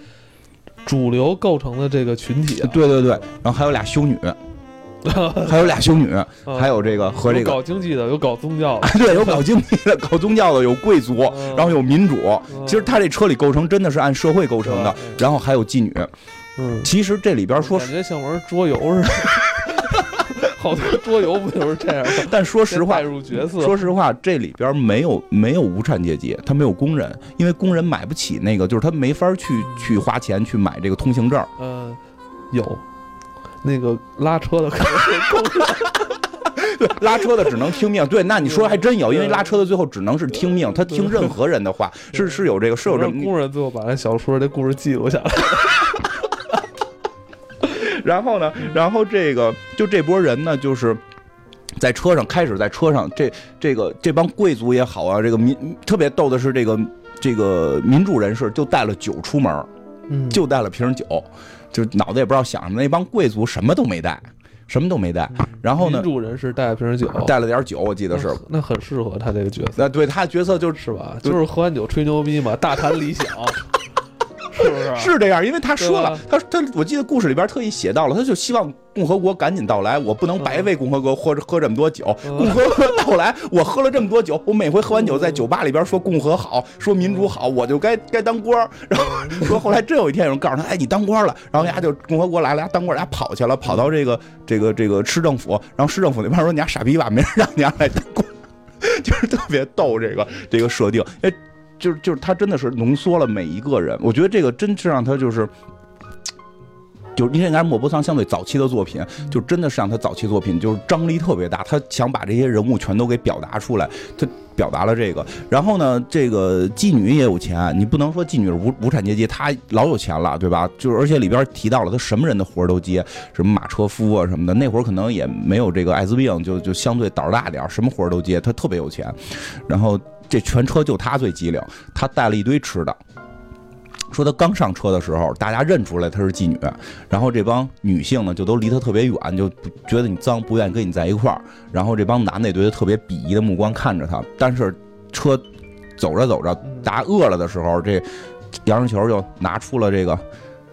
主流构成的这个群体，对对对，然后还有俩修女，还有俩修女，还有这个和这个搞经济的，有搞宗教的，对，有搞经济的，搞宗教的，有贵族，然后有民主。其实他这车里构成真的是按社会构成的，然后还有妓女。嗯，其实这里边说感觉像玩桌游似的。好多桌游不就是这样？但说实话，入角色。说实话，这里边没有没有无产阶级，他没有工人，因为工人买不起那个，就是他没法去去花钱去买这个通行证。呃，有那个拉车的可能是工人，对，拉车的只能听命。对，那你说还真有，因为拉车的最后只能是听命，他听任何人的话，是是有这个是有这工人最后把那小说这故事记录下来。然后呢？然后这个就这波人呢，就是在车上开始在车上，这这个这帮贵族也好啊，这个民特别逗的是，这个这个民主人士就带了酒出门，嗯，就带了瓶酒，就脑子也不知道想什么。那帮贵族什么都没带，什么都没带。然后呢，民主人士带了瓶酒，带了点酒，我记得是。那很适合他这个角色。那对他角色就是吧，就是喝完酒吹牛逼嘛，大谈理想。是不是？是这样，因为他说了，他他我记得故事里边特意写到了，他就希望共和国赶紧到来，我不能白为共和国喝喝这么多酒。嗯共和国到来，我喝了这么多酒，我每回喝完酒在酒吧里边说共和好，说民主好，我就该该当官儿。然后说后来真有一天有人告诉他，哎，你当官了，然后人家就共和国来了，人家当官，人家跑去了，跑到这个这个这个市政府，然后市政府那边说你家傻逼吧，没人让你家来当官，就是特别逗这个这个设定，哎。就是就是他真的是浓缩了每一个人，我觉得这个真是让他就是。就是因为应该莫泊桑相对早期的作品，就真的是让他早期作品就是张力特别大，他想把这些人物全都给表达出来，他表达了这个。然后呢，这个妓女也有钱，你不能说妓女无无产阶级，她老有钱了，对吧？就是而且里边提到了他什么人的活都接，什么马车夫啊什么的，那会儿可能也没有这个艾滋病，就就相对胆儿大点儿，什么活都接，他特别有钱。然后这全车就他最机灵，他带了一堆吃的。说他刚上车的时候，大家认出来他是妓女，然后这帮女性呢就都离他特别远，就觉得你脏，不愿意跟你在一块儿。然后这帮男的也对他特别鄙夷的目光看着他。但是车走着走着，大家饿了的时候，这杨世球就拿出了这个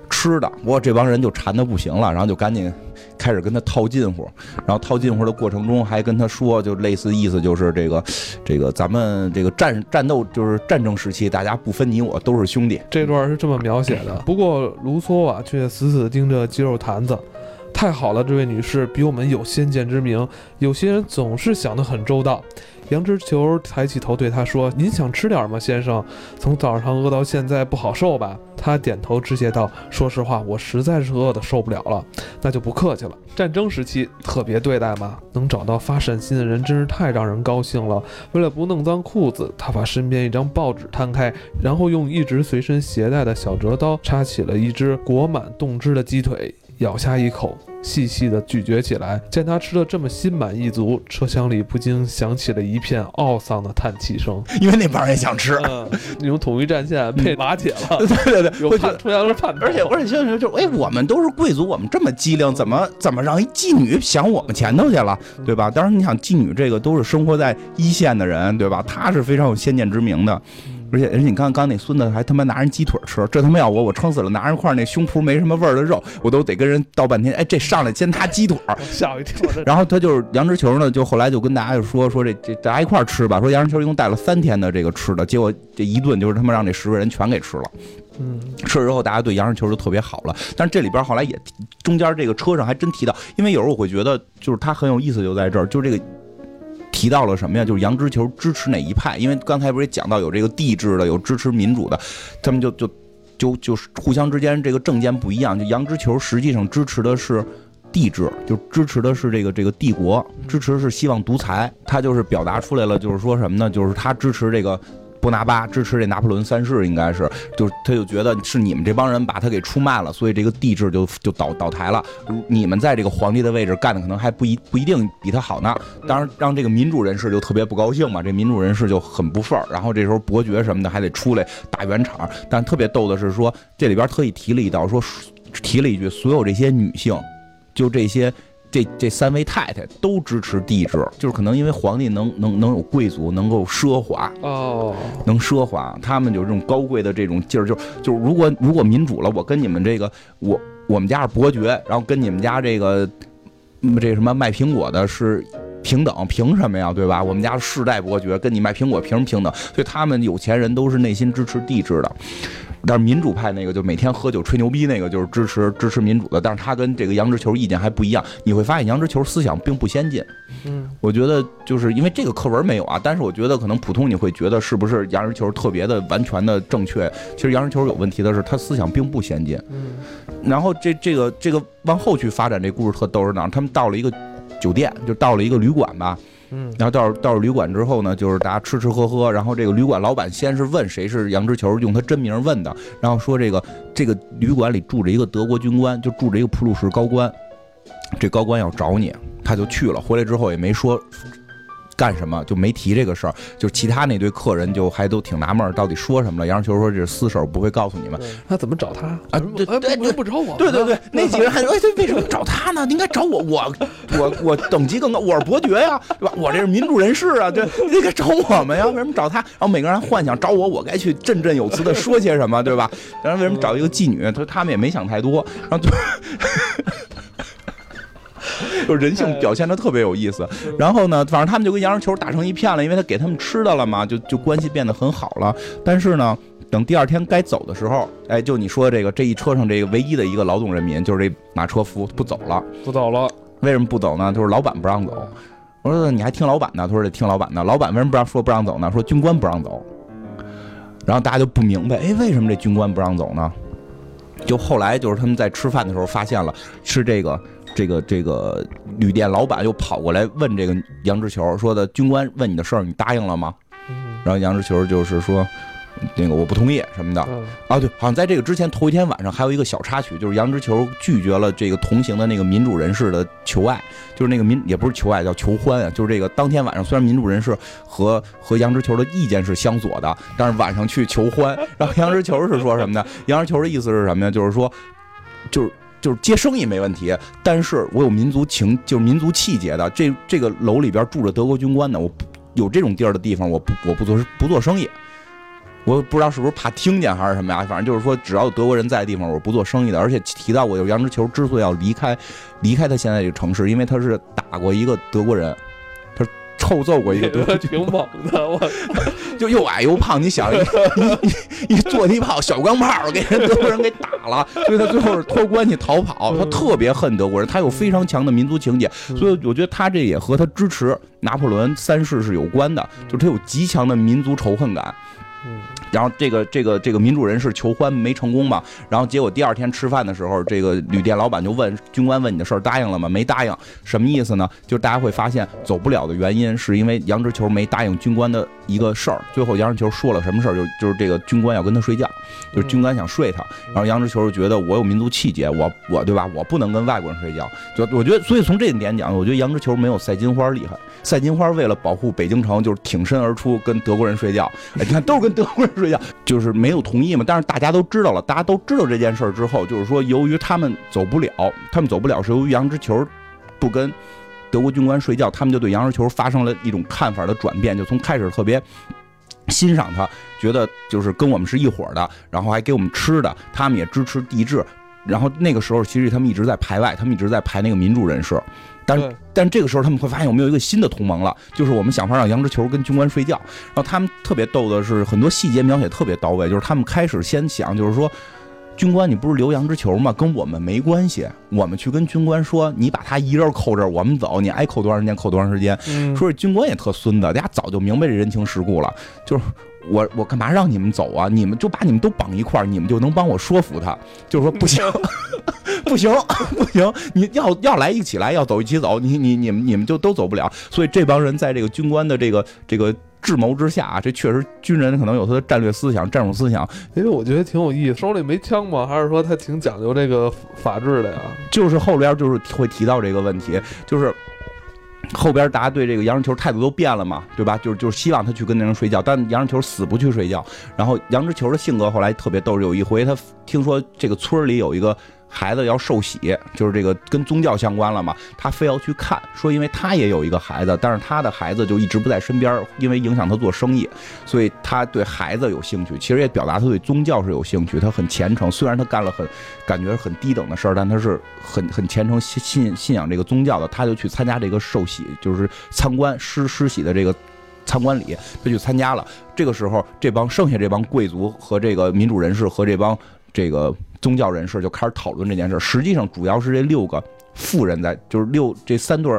吃的，不过这帮人就馋的不行了，然后就赶紧开始跟他套近乎，然后套近乎的过程中还跟他说，就类似意思就是这个这个咱们这个战战斗就是战争时期，大家不分你我，都是兄弟。这段是这么描写的。不过卢梭啊，却死死盯着鸡肉坛子。太好了，这位女士比我们有先见之明。有些人总是想得很周到。杨之球抬起头对他说：“您想吃点吗，先生？从早上饿到现在不好受吧？”他点头致谢道：“说实话，我实在是饿得受不了了。那就不客气了。战争时期特别对待嘛，能找到发善心的人真是太让人高兴了。为了不弄脏裤子，他把身边一张报纸摊开，然后用一直随身携带的小折刀插起了一只裹满冻汁的鸡腿，咬下一口，细细的咀嚼起来。见他吃的这么心满意足，车厢里不禁响起了一片懊丧的叹气声。因为那帮人也想吃。嗯，那种统一战线配瓦铁了，对对对，有叛出现了叛徒，而且而且就是就哎，我们都是贵族，我们这么机灵，怎么怎么让一妓女想我们前头去了，对吧？当然，你想妓女这个都是生活在一线的人，对吧？她是非常有先见之明的。而且而且你看刚那孙子还他妈拿人鸡腿吃，这他妈要我我撑死了，拿人块那胸脯没什么味儿的肉，我都得跟人倒半天。哎，这上来先他鸡腿儿，吓我一跳。然后他就是杨之球呢，就后来就跟大家就说说这这大家一块儿吃吧，说杨之球一共带了三天的这个吃的，结果这一顿就是他妈让这十个人全给吃了。嗯，吃了之后，大家对杨世球就特别好了。但是这里边后来也中间这个车上还真提到，因为有时候我会觉得，就是他很有意思，就在这儿，就这个提到了什么呀？就是杨之球支持哪一派？因为刚才不是也讲到有这个帝制的，有支持民主的，他们就就就就是互相之间这个政见不一样。就杨之球实际上支持的是。帝制就支持的是这个这个帝国，支持是希望独裁，他就是表达出来了，就是说什么呢？就是他支持这个波拿巴，支持这拿破仑三世，应该是，就他就觉得是你们这帮人把他给出卖了，所以这个帝制就就倒倒台了。你们在这个皇帝的位置干的可能还不一不一定比他好呢。当然，让这个民主人士就特别不高兴嘛，这民主人士就很不忿儿。然后这时候伯爵什么的还得出来打圆场。但特别逗的是说，这里边特意提了一道，说提了一句，所有这些女性。就这些，这这三位太太都支持帝制，就是可能因为皇帝能能能有贵族，能够奢华，哦，能奢华，他们有这种高贵的这种劲儿，就就如果如果民主了，我跟你们这个我我们家是伯爵，然后跟你们家这个嗯这什么卖苹果的是。平等，凭什么呀？对吧？我们家世代伯爵跟你卖苹果凭什么平等？所以他们有钱人都是内心支持帝制的。但是民主派那个就每天喝酒吹牛逼那个就是支持支持民主的，但是他跟这个杨之球意见还不一样。你会发现杨之球思想并不先进。嗯，我觉得就是因为这个课文没有啊，但是我觉得可能普通你会觉得是不是杨之球特别的完全的正确？其实杨之球有问题的是他思想并不先进。嗯，然后这这个这个往后去发展这故事特逗是哪儿？他们到了一个酒店，就到了一个旅馆吧。嗯，然后到到旅馆之后呢，就是大家吃吃喝喝，然后这个旅馆老板先是问谁是杨之球，用他真名问的，然后说这个这个旅馆里住着一个德国军官，就住着一个普鲁士高官，这高官要找你，他就去了，回来之后也没说。干什么，就没提这个事儿。就其他那堆客人就还都挺纳闷儿，到底说什么了。杨志球说这是私事，不会告诉你们。那怎么找他啊对哎对对不不找我，对对对，那几个人还说，哎，这为什么找他呢？应该找我，我我我等级更高，我是伯爵呀，对吧？我这是民主人士啊，对，应该找我们呀，为什么找他？然后每个人还幻想找我，我该去振振有词的说些什么，对吧？然后为什么找一个妓女？他说他们也没想太多，然后就。就人性表现的特别有意思，然后呢，反正他们就跟羊肉球打成一片了，因为他给他们吃的了嘛，就就关系变得很好了。但是呢，等第二天该走的时候，哎，就你说这个这一车上这个唯一的一个劳动人民，就是这马车夫不走了。不走了。为什么不走呢？就是老板不让走。我说你还听老板的？他说得听老板的。老板为什么不让说不让走呢？说军官不让走。然后大家就不明白，哎，为什么这军官不让走呢？就后来就是他们在吃饭的时候发现了，是这个这个这个旅店老板又跑过来问这个杨志球说的，军官问你的事儿，你答应了吗？嗯然后杨志球就是说，那个我不同意什么的。嗯啊，对，好像在这个之前头一天晚上还有一个小插曲，就是杨之球拒绝了这个同行的那个民主人士的求爱，就是那个民也不是求爱，叫求欢啊，就是这个当天晚上虽然民主人士和和杨之球的意见是相左的，但是晚上去求欢，然后杨之球是说什么呢？杨之球的意思是什么呀？就是说，就是。就是接生意没问题，但是我有民族情，就是民族气节的。这这个楼里边住着德国军官呢，我不有这种地儿的地方，我不我不做不做生意。我不知道是不是怕听见还是什么呀，反正就是说，只要有德国人在的地方，我不做生意的。而且提到我，就是杨之球之所以要离开，离开他现在这个城市，因为他是打过一个德国人，臭揍过一个德国军挺猛的，我 就又矮又胖，你想一一一坐地炮小钢炮给人德国人给打了，所以他最后是托关系逃跑。他特别恨德国人，他有非常强的民族情结，所以我觉得他这也和他支持拿破仑三世是有关的，就是他有极强的民族仇恨感。然后这个这个这个民主人士求欢没成功嘛，然后结果第二天吃饭的时候，这个旅店老板就问军官问你的事儿答应了吗？没答应，什么意思呢？就是大家会发现走不了的原因是因为杨之球没答应军官的一个事儿。最后杨之球说了什么事儿？就就是这个军官要跟他睡觉，就是军官想睡他，然后杨之球就觉得我有民族气节，我我对吧？我不能跟外国人睡觉。就我觉得，所以从这一点讲，我觉得杨之球没有赛金花厉害。赛金花为了保护北京城，就是挺身而出跟德国人睡觉。哎，你看都是跟 德国人睡觉，就是没有同意嘛。但是大家都知道了，大家都知道这件事儿之后，就是说由于他们走不了，他们走不了是由于杨之球不跟德国军官睡觉，他们就对杨之球发生了一种看法的转变，就从开始特别。欣赏他，觉得就是跟我们是一伙儿的，然后还给我们吃的，他们也支持帝制。然后那个时候，其实他们一直在排外，他们一直在排那个民主人士。但对但这个时候，他们会发现我们有一个新的同盟了，就是我们想法让杨之球跟军官睡觉。然后他们特别逗的是，很多细节描写特别到位，就是他们开始先想，就是说。军官，你不是留杨之球吗？跟我们没关系。我们去跟军官说，你把他一人扣这儿，我们走，你爱扣多长时间扣多长时间。嗯说这军官也特孙子，大家早就明白这人情世故了。就是我我干嘛让你们走啊？你们就把你们都绑一块儿，你们就能帮我说服他。就是说不行，不行，不行，你要要来一起来，要走一起走，你你你们你们就都走不了。所以这帮人在这个军官的这个这个。智谋之下啊，这确实军人可能有他的战略思想、战术思想，因为我觉得挺有意思，手里没枪吗？还是说他挺讲究这个法治的呀？就是后边就是会提到这个问题，就是后边大家对这个杨志球态度都变了嘛，对吧？就是就是希望他去跟那人睡觉，但杨志球死不去睡觉。然后杨志球的性格后来特别逗，有一回他听说这个村里有一个。孩子要受洗，就是这个跟宗教相关了嘛，他非要去看，说因为他也有一个孩子，但是他的孩子就一直不在身边，因为影响他做生意，所以他对孩子有兴趣，其实也表达他对宗教是有兴趣，他很虔诚，虽然他干了很感觉很低等的事儿，但他是很很虔诚信信信仰这个宗教的，他就去参加这个受洗，就是参观施施洗的这个。参观礼，他去参加了。这个时候，这帮剩下这帮贵族和这个民主人士和这帮这个宗教人士就开始讨论这件事。实际上，主要是这六个富人在，就是六这三对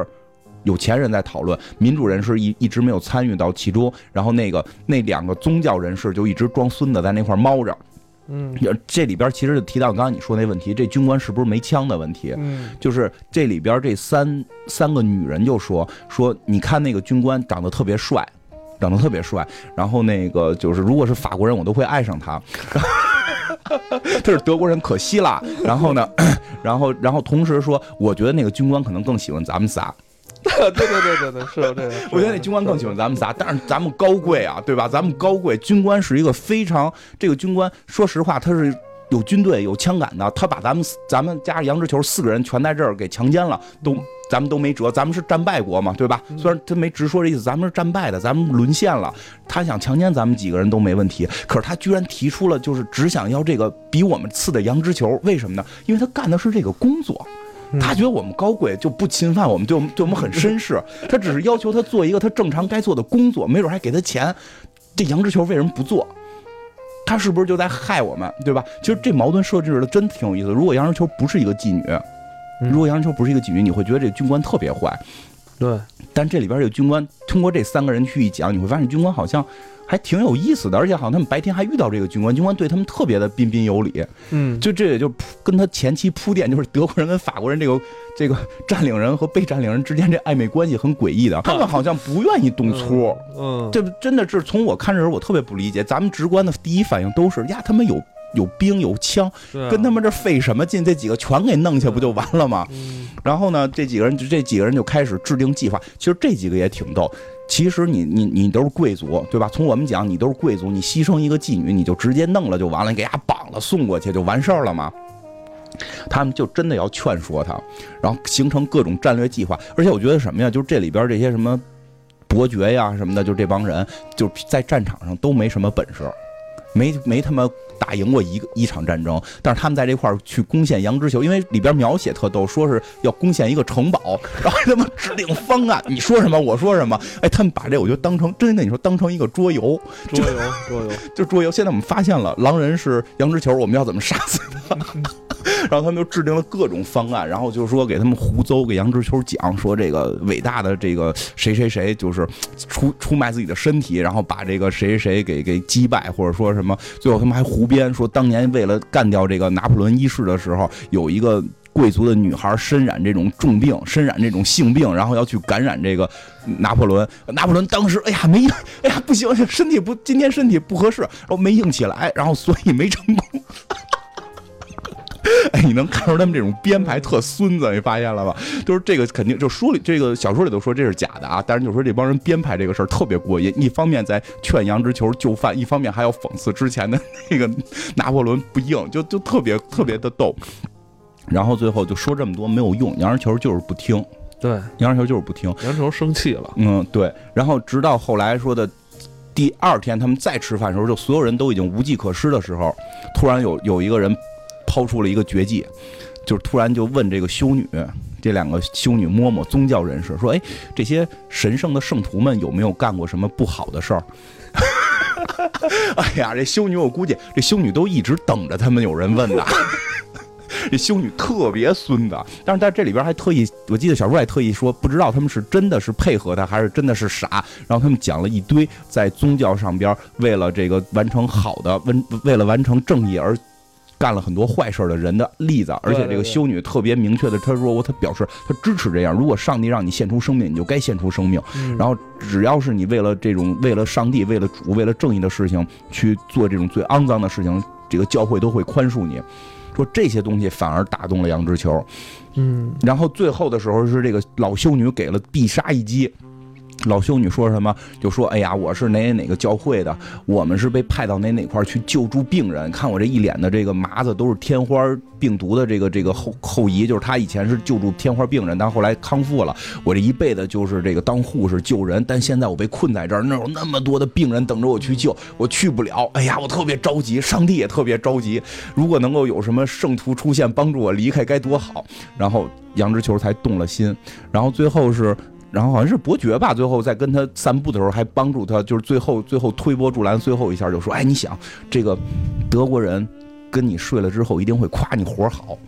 有钱人在讨论，民主人士一一直没有参与到其中。然后那个那两个宗教人士就一直装孙子在那块猫着。嗯这里边其实就提到刚刚你说那问题，这军官是不是没枪的问题？嗯就是这里边这三三个女人就说说，你看那个军官长得特别帅。长得特别帅，然后那个就是，如果是法国人，我都会爱上他。他是德国人，可惜了。然后呢，然后然后同时说，我觉得那个军官可能更喜欢咱们仨。对对对对对，是有这个。我觉得那军官更喜欢咱们仨，但是咱们高贵啊，对吧？咱们高贵，军官是一个非常这个军官，说实话，他是有军队有枪杆的，他把咱们咱们加上杨志球四个人全在这儿给强奸了，都咱们都没辙，咱们是战败国嘛，对吧？虽然他没直说这意思，咱们是战败的，咱们沦陷了，他想强奸咱们几个人都没问题，可是他居然提出了就是只想要这个比我们次的羊脂球，为什么呢？因为他干的是这个工作。他觉得我们高贵就不侵犯我们，对我们对我们很绅士。他只是要求他做一个他正常该做的工作，没准还给他钱。这杨之球为什么不做？他是不是就在害我们，对吧？其实这矛盾设置的真挺有意思。如果杨之球不是一个妓女，如果杨之球不是一个妓女，你会觉得这个军官特别坏。对，但这里边这个军官通过这三个人去一讲，你会发现军官好像。还挺有意思的，而且好像他们白天还遇到这个军官，军官对他们特别的彬彬有礼。嗯，就这也就跟他前期铺垫，就是德国人跟法国人这个这个 占领人和被占领人之间这暧昧关系很诡异的，他们好像不愿意动粗。嗯，这真的是从我看这人我特别不理解，咱们直观的第一反应都是呀，他们有有兵有枪，跟他们这费什么劲？这几个全给弄下不就完了吗？然后呢，这几个人就这几个人就开始制定计划。其实这几个也挺逗。其实你你你都是贵族，对吧？从我们讲，你都是贵族，你牺牲一个妓女，你就直接弄了就完了，你给伢绑了送过去就完事儿了吗？他们就真的要劝说他，然后形成各种战略计划。而且我觉得什么呀？就是这里边这些什么伯爵呀什么的，就这帮人就在战场上都没什么本事，没没他妈。打赢过一个一场战争，但是他们在这块儿去攻陷羊之球，因为里边描写特逗，说是要攻陷一个城堡，然后他妈制定方案，你说什么我说什么，哎，他们把这我就当成真的，你说当成一个桌游，桌游桌游 就桌游。现在我们发现了狼人是羊之球，我们要怎么杀死他？然后他们就制定了各种方案，然后就是说给他们胡诌，给杨之秋讲说这个伟大的这个谁谁谁就是出出卖自己的身体，然后把这个谁谁谁给给击败，或者说什么，最后他们还胡编说当年为了干掉这个拿破仑一世的时候，有一个贵族的女孩身染这种重病，身染这种性病，然后要去感染这个拿破仑。拿破仑当时哎呀没，哎呀不行，身体不今天身体不合适，然后没硬起来，然后所以没成功。哎，你能看出他们这种编排特孙子，你发现了吧？就是这个肯定就书里这个小说里都说这是假的啊，但是就说这帮人编排这个事儿特别过瘾，一方面在劝杨之球就范，一方面还要讽刺之前的 那个拿破仑不硬，就就特别特别的逗。然后最后就说这么多没有用，杨之球就是不听，对，杨之球就是不听，杨之球生气了，嗯，对。然后直到后来说的第二天，他们再吃饭的时候，就所有人都已经无计可施的时候，突然有有一个人。抛出了一个绝技，就是突然就问这个修女，这两个修女嬷嬷宗教人士说：“哎，这些神圣的圣徒们有没有干过什么不好的事儿？” 哎呀，这修女我估计这修女都一直等着他们有人问呢。这修女特别孙子，但是在这里边还特意，我记得小说还特意说，不知道他们是真的是配合他，还是真的是傻。然后他们讲了一堆在宗教上边为了这个完成好的，为为了完成正义而。干了很多坏事的人的例子，而且这个修女特别明确的，她说我，她表示她支持这样。如果上帝让你献出生命，你就该献出生命。然后只要是你为了这种为了上帝、为了主、为了正义的事情去做这种最肮脏的事情，这个教会都会宽恕你。说这些东西反而打动了杨之球。嗯，然后最后的时候是这个老修女给了必杀一击。老修女说什么？就说：“哎呀，我是哪哪哪个教会的，我们是被派到哪哪块去救助病人。看我这一脸的这个麻子，都是天花病毒的这个这个后后遗。就是他以前是救助天花病人，但后来康复了。我这一辈子就是这个当护士救人，但现在我被困在这儿，那有那么多的病人等着我去救，我去不了。哎呀，我特别着急，上帝也特别着急。如果能够有什么圣徒出现帮助我离开，该多好。然后杨之球才动了心。然后最后是。”然后好像是伯爵吧，最后在跟他散步的时候还帮助他，就是最后最后推波助澜，最后一下就说：“哎，你想这个德国人跟你睡了之后，一定会夸你活好，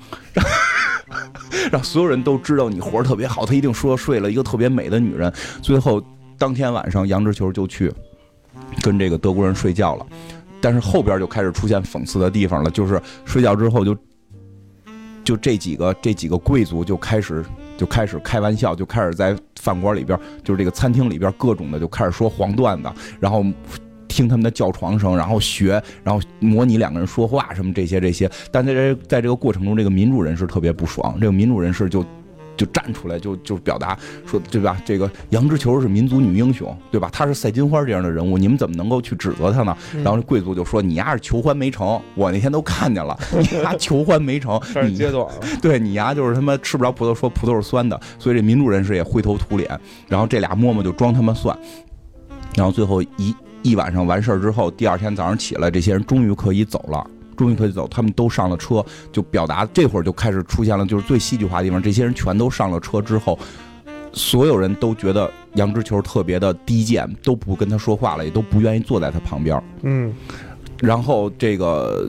让所有人都知道你活特别好。他一定说睡了一个特别美的女人。最后当天晚上，杨志球就去跟这个德国人睡觉了，但是后边就开始出现讽刺的地方了，就是睡觉之后就就这几个这几个贵族就开始。就开始开玩笑，就开始在饭馆里边，就是这个餐厅里边，各种的就开始说黄段子，然后听他们的叫床声，然后学，然后模拟两个人说话什么这些这些。但在这在这个过程中，这个民主人士特别不爽，这个民主人士就。就站出来就就表达说对吧？这个杨之球是民族女英雄，对吧？她是赛金花这样的人物，你们怎么能够去指责她呢？嗯然后贵族就说：“你丫是求欢没成，我那天都看见了，你丫求欢没成，你接短了。对你丫就是他妈吃不着葡萄说葡萄是酸的，所以这民主人士也灰头土脸，然后这俩嬷嬷就装他妈蒜，然后最后一一晚上完事儿之后，第二天早上起来，这些人终于可以走了。终于可以走，他们都上了车，就表达这会儿就开始出现了，就是最戏剧化的地方。这些人全都上了车之后，所有人都觉得杨之球特别的低贱，都不跟他说话了，也都不愿意坐在他旁边。嗯，然后这个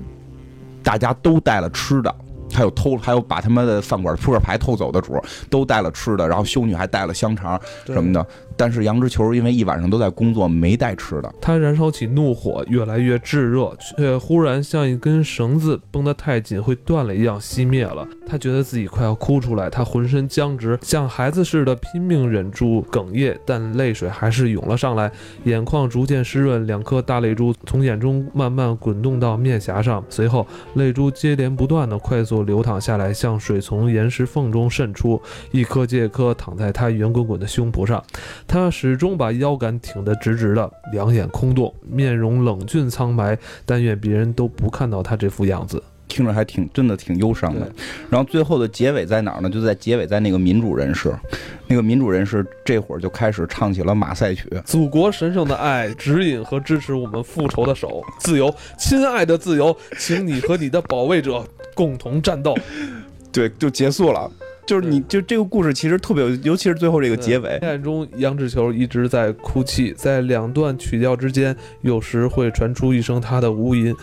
大家都带了吃的，还有偷，还有把他们的饭馆扑克牌偷走的主都带了吃的，然后修女还带了香肠什么的。但是杨之球因为一晚上都在工作，没带吃的。他燃烧起怒火，越来越炙热，却忽然像一根绳子绷得太紧会断了一样熄灭了。他觉得自己快要哭出来，他浑身僵直，像孩子似的拼命忍住哽咽，但泪水还是涌了上来，眼眶逐渐湿润，两颗大泪珠从眼中慢慢滚动到面颊上，随后泪珠接连不断的快速流淌下来，像水从岩石缝中渗出，一颗接一颗躺在他圆滚滚的胸脯上。他始终把腰杆挺得直直的，两眼空洞，面容冷峻苍白。但愿别人都不看到他这副样子。听着还挺真的挺忧伤的。然后最后的结尾在哪儿呢？就在结尾在那个民主人士，那个民主人士这会儿就开始唱起了马赛曲。祖国神圣的爱指引和支持我们复仇的手，自由，亲爱的自由，请你和你的保卫者共同战斗。对，就结束了。就是你就这个故事其实特别有，尤其是最后这个结尾黑，暗中，杨志球一直在哭泣，在两段曲调之间，有时会传出一声他的呜音，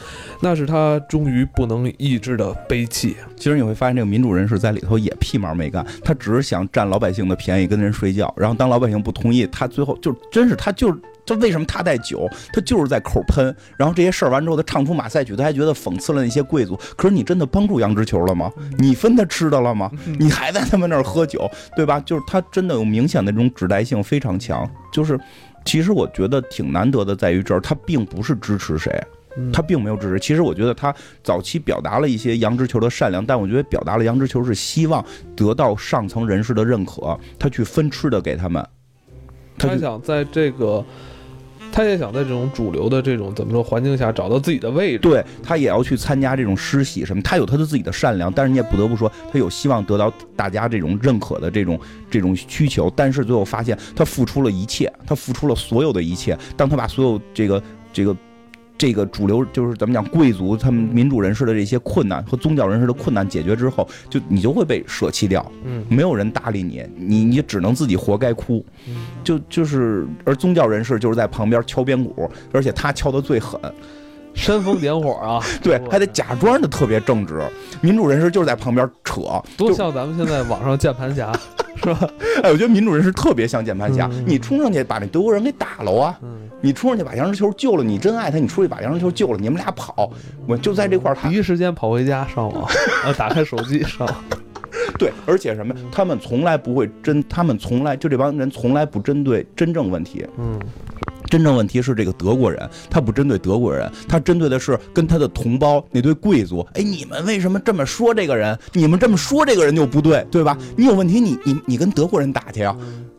那是他终于不能抑制的悲泣。其实你会发现，这个民主人士在里头也屁毛没干，他只是想占老百姓的便宜，跟人睡觉。然后当老百姓不同意，他最后就真是他就是。这为什么他带酒？他就是在口喷。然后这些事儿完之后，他唱出马赛曲，他还觉得讽刺了那些贵族。可是你真的帮助杨之球了吗？你分他吃的了吗？你还在他们那儿喝酒，对吧？就是他真的有明显的这种指代性非常强。就是，其实我觉得挺难得的，在于这儿，他并不是支持谁，嗯他并没有支持。其实我觉得他早期表达了一些杨之球的善良，但我觉得表达了杨之球是希望得到上层人士的认可，他去分吃的给他们。他他想在这个，他也想在这种主流的这种怎么说环境下找到自己的位置。对他也要去参加这种施洗什么，他有他的自己的善良，但是你也不得不说，他有希望得到大家这种认可的这种这种需求，但是最后发现他付出了一切，他付出了所有的一切，当他把所有这个这个。这个主流就是怎么讲，贵族他们民主人士的这些困难和宗教人士的困难解决之后，就你就会被舍弃掉，嗯。没有人搭理你，你你只能自己活该哭。嗯，就就是，而宗教人士就是在旁边敲边鼓，而且他敲的最狠，煽风点火啊，对，还得 假装的特别正直。民主人士就是在旁边扯，多像咱们现在网上键盘侠，是吧？哎，我觉得民主人士特别像键盘侠，嗯你冲上去把那德国人给打了啊！嗯，你冲上去把杨之球救了，你真爱他，你出去把杨之球救了，你们俩跑，我就在这块儿，第一时间跑回家上网，啊，打开手机上网。对，而且什么，他们从来不会针，他们从来就这帮人从来不针对真正问题，嗯，真正问题是这个德国人，他不针对德国人，他针对的是跟他的同胞那堆贵族。哎，你们为什么这么说这个人？你们这么说这个人就不对，对吧？你有问题你，你你跟德国人打去啊、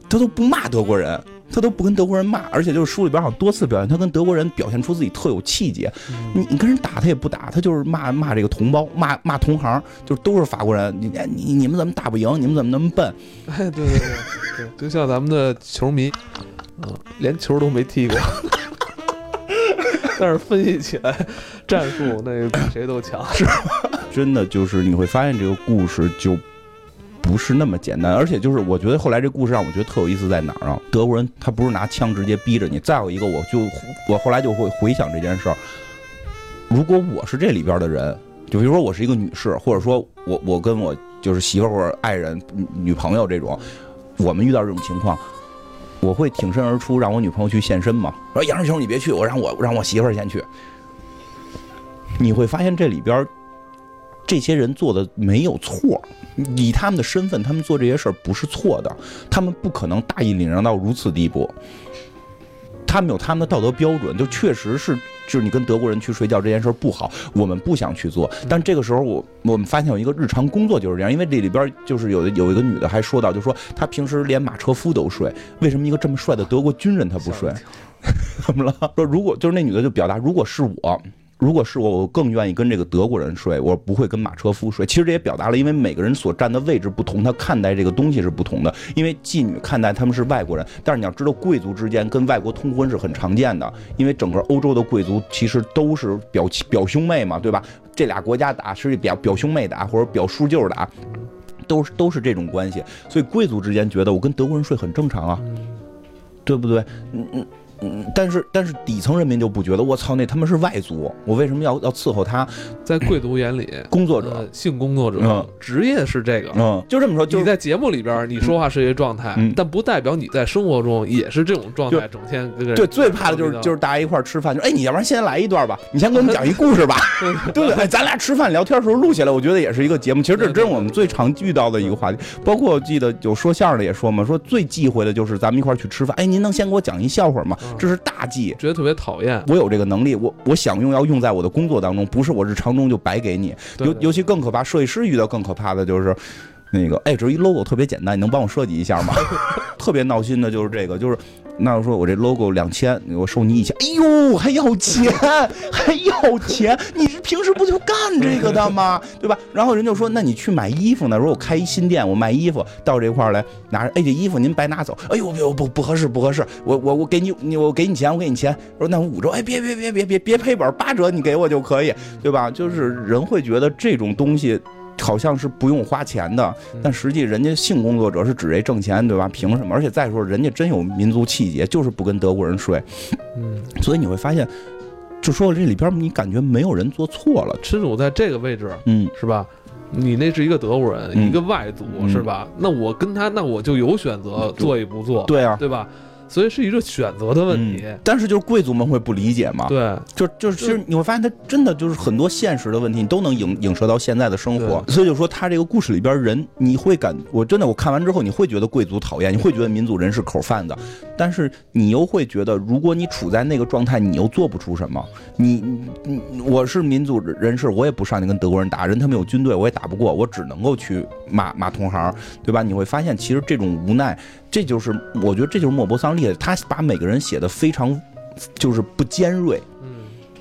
他都不骂德国人，他都不跟德国人骂，而且就是书里边好像多次表现他跟德国人表现出自己特有气节。你你跟人打他也不打，他就是骂骂这个同胞，骂骂同行，就是都是法国人。你你你们怎么打不赢？你们怎么那么笨？哎，对对对对，就像咱们的球迷，嗯，连球都没踢过，但是分析起来战术那个比谁都强。是，真的就是你会发现这个故事就不是那么简单，而且就是我觉得后来这故事让我觉得特有意思在哪儿啊？德国人他不是拿枪直接逼着你，再有一个我就我后来就会回想这件事儿，如果我是这里边的人，就比如说我是一个女士，或者说我我跟我就是媳妇或者爱人、女女朋友这种，我们遇到这种情况。我会挺身而出，让我女朋友去献身嘛？我说杨师兄你别去，我让我让我媳妇儿先去。你会发现这里边这些人做的没有错，以他们的身份，他们做这些事儿不是错的，他们不可能大义凛然到如此地步。他们有他们的道德标准，就确实是就是你跟德国人去睡觉这件事不好，我们不想去做。但这个时候我我们发现有一个日常工作就是这样，因为这里边就是有有一个女的还说到，就说她平时连马车夫都睡，为什么一个这么帅的德国军人他不睡？怎么了？说如果就是那女的就表达，如果是我。如果是我，我更愿意跟这个德国人睡，我不会跟马车夫睡。其实这也表达了，因为每个人所站的位置不同，他看待这个东西是不同的。因为妓女看待他们是外国人，但是你要知道，贵族之间跟外国通婚是很常见的，因为整个欧洲的贵族其实都是表表兄妹嘛，对吧？这俩国家打是表表兄妹打，或者表叔舅打，都是都是这种关系。所以贵族之间觉得我跟德国人睡很正常啊，对不对？嗯嗯。嗯，但是但是底层人民就不觉得，我操，那他们是外族，我为什么要要伺候他？在贵族眼里，工作者、性工作者，嗯职业是这个，嗯，就这么说。你在节目里边你说话是一个状态，但不代表你在生活中也是这种状态，整天跟对最怕的就是就是大家一块吃饭，就哎，你要不然先来一段吧，你先给我们讲一故事吧，对不对？哎，咱俩吃饭聊天的时候录下来，我觉得也是一个节目。其实这真是我们最常遇到的一个话题，包括我记得有说相声的也说嘛，说最忌讳的就是咱们一块去吃饭，哎，您能先给我讲一笑话吗？这是大忌。觉得特别讨厌，我有这个能力，我我想用要用在我的工作当中，不是我日常中就白给你。尤尤其更可怕，设计师遇到更可怕的就是，那个哎，这一 logo 特别简单，你能帮我设计一下吗？特别闹心的就是这个，就是。那我说我这 logo 两千，我收你一千，哎呦还要钱，还要钱，你是平时不就干这个的吗？对吧？然后人就说，那你去买衣服呢？说我开一新店，我卖衣服，到这块来拿着，哎，这衣服您白拿走，哎呦不不不合适不合适，我我我给你你我给你钱我给你钱，说那五折，哎别别别别别别赔本，八折你给我就可以，对吧？就是人会觉得这种东西。好像是不用花钱的，但实际人家性工作者是指这挣钱，对吧？凭什么？而且再说，人家真有民族气节，就是不跟德国人睡。嗯，所以你会发现，就说这里边，你感觉没有人做错了。吃主在这个位置，嗯，是吧？你那是一个德国人，一个外族，是吧？那我跟他，那我就有选择，做与不做，对啊，对吧？所以是一个选择的问题，但是就是贵族们会不理解嘛？对，就就是其实你会发现，他真的就是很多现实的问题，你都能影影射到现在的生活。所以就说他这个故事里边人，你会感，我真的我看完之后，你会觉得贵族讨厌，你会觉得民族人是口贩子，但是你又会觉得，如果你处在那个状态，你又做不出什么。你你我是民族人士，我也不上去跟德国人打，人他们有军队，我也打不过，我只能够去骂骂同行，对吧？你会发现，其实这种无奈。这就是我觉得这就是莫泊桑厉害，他把每个人写的非常，就是不尖锐，嗯，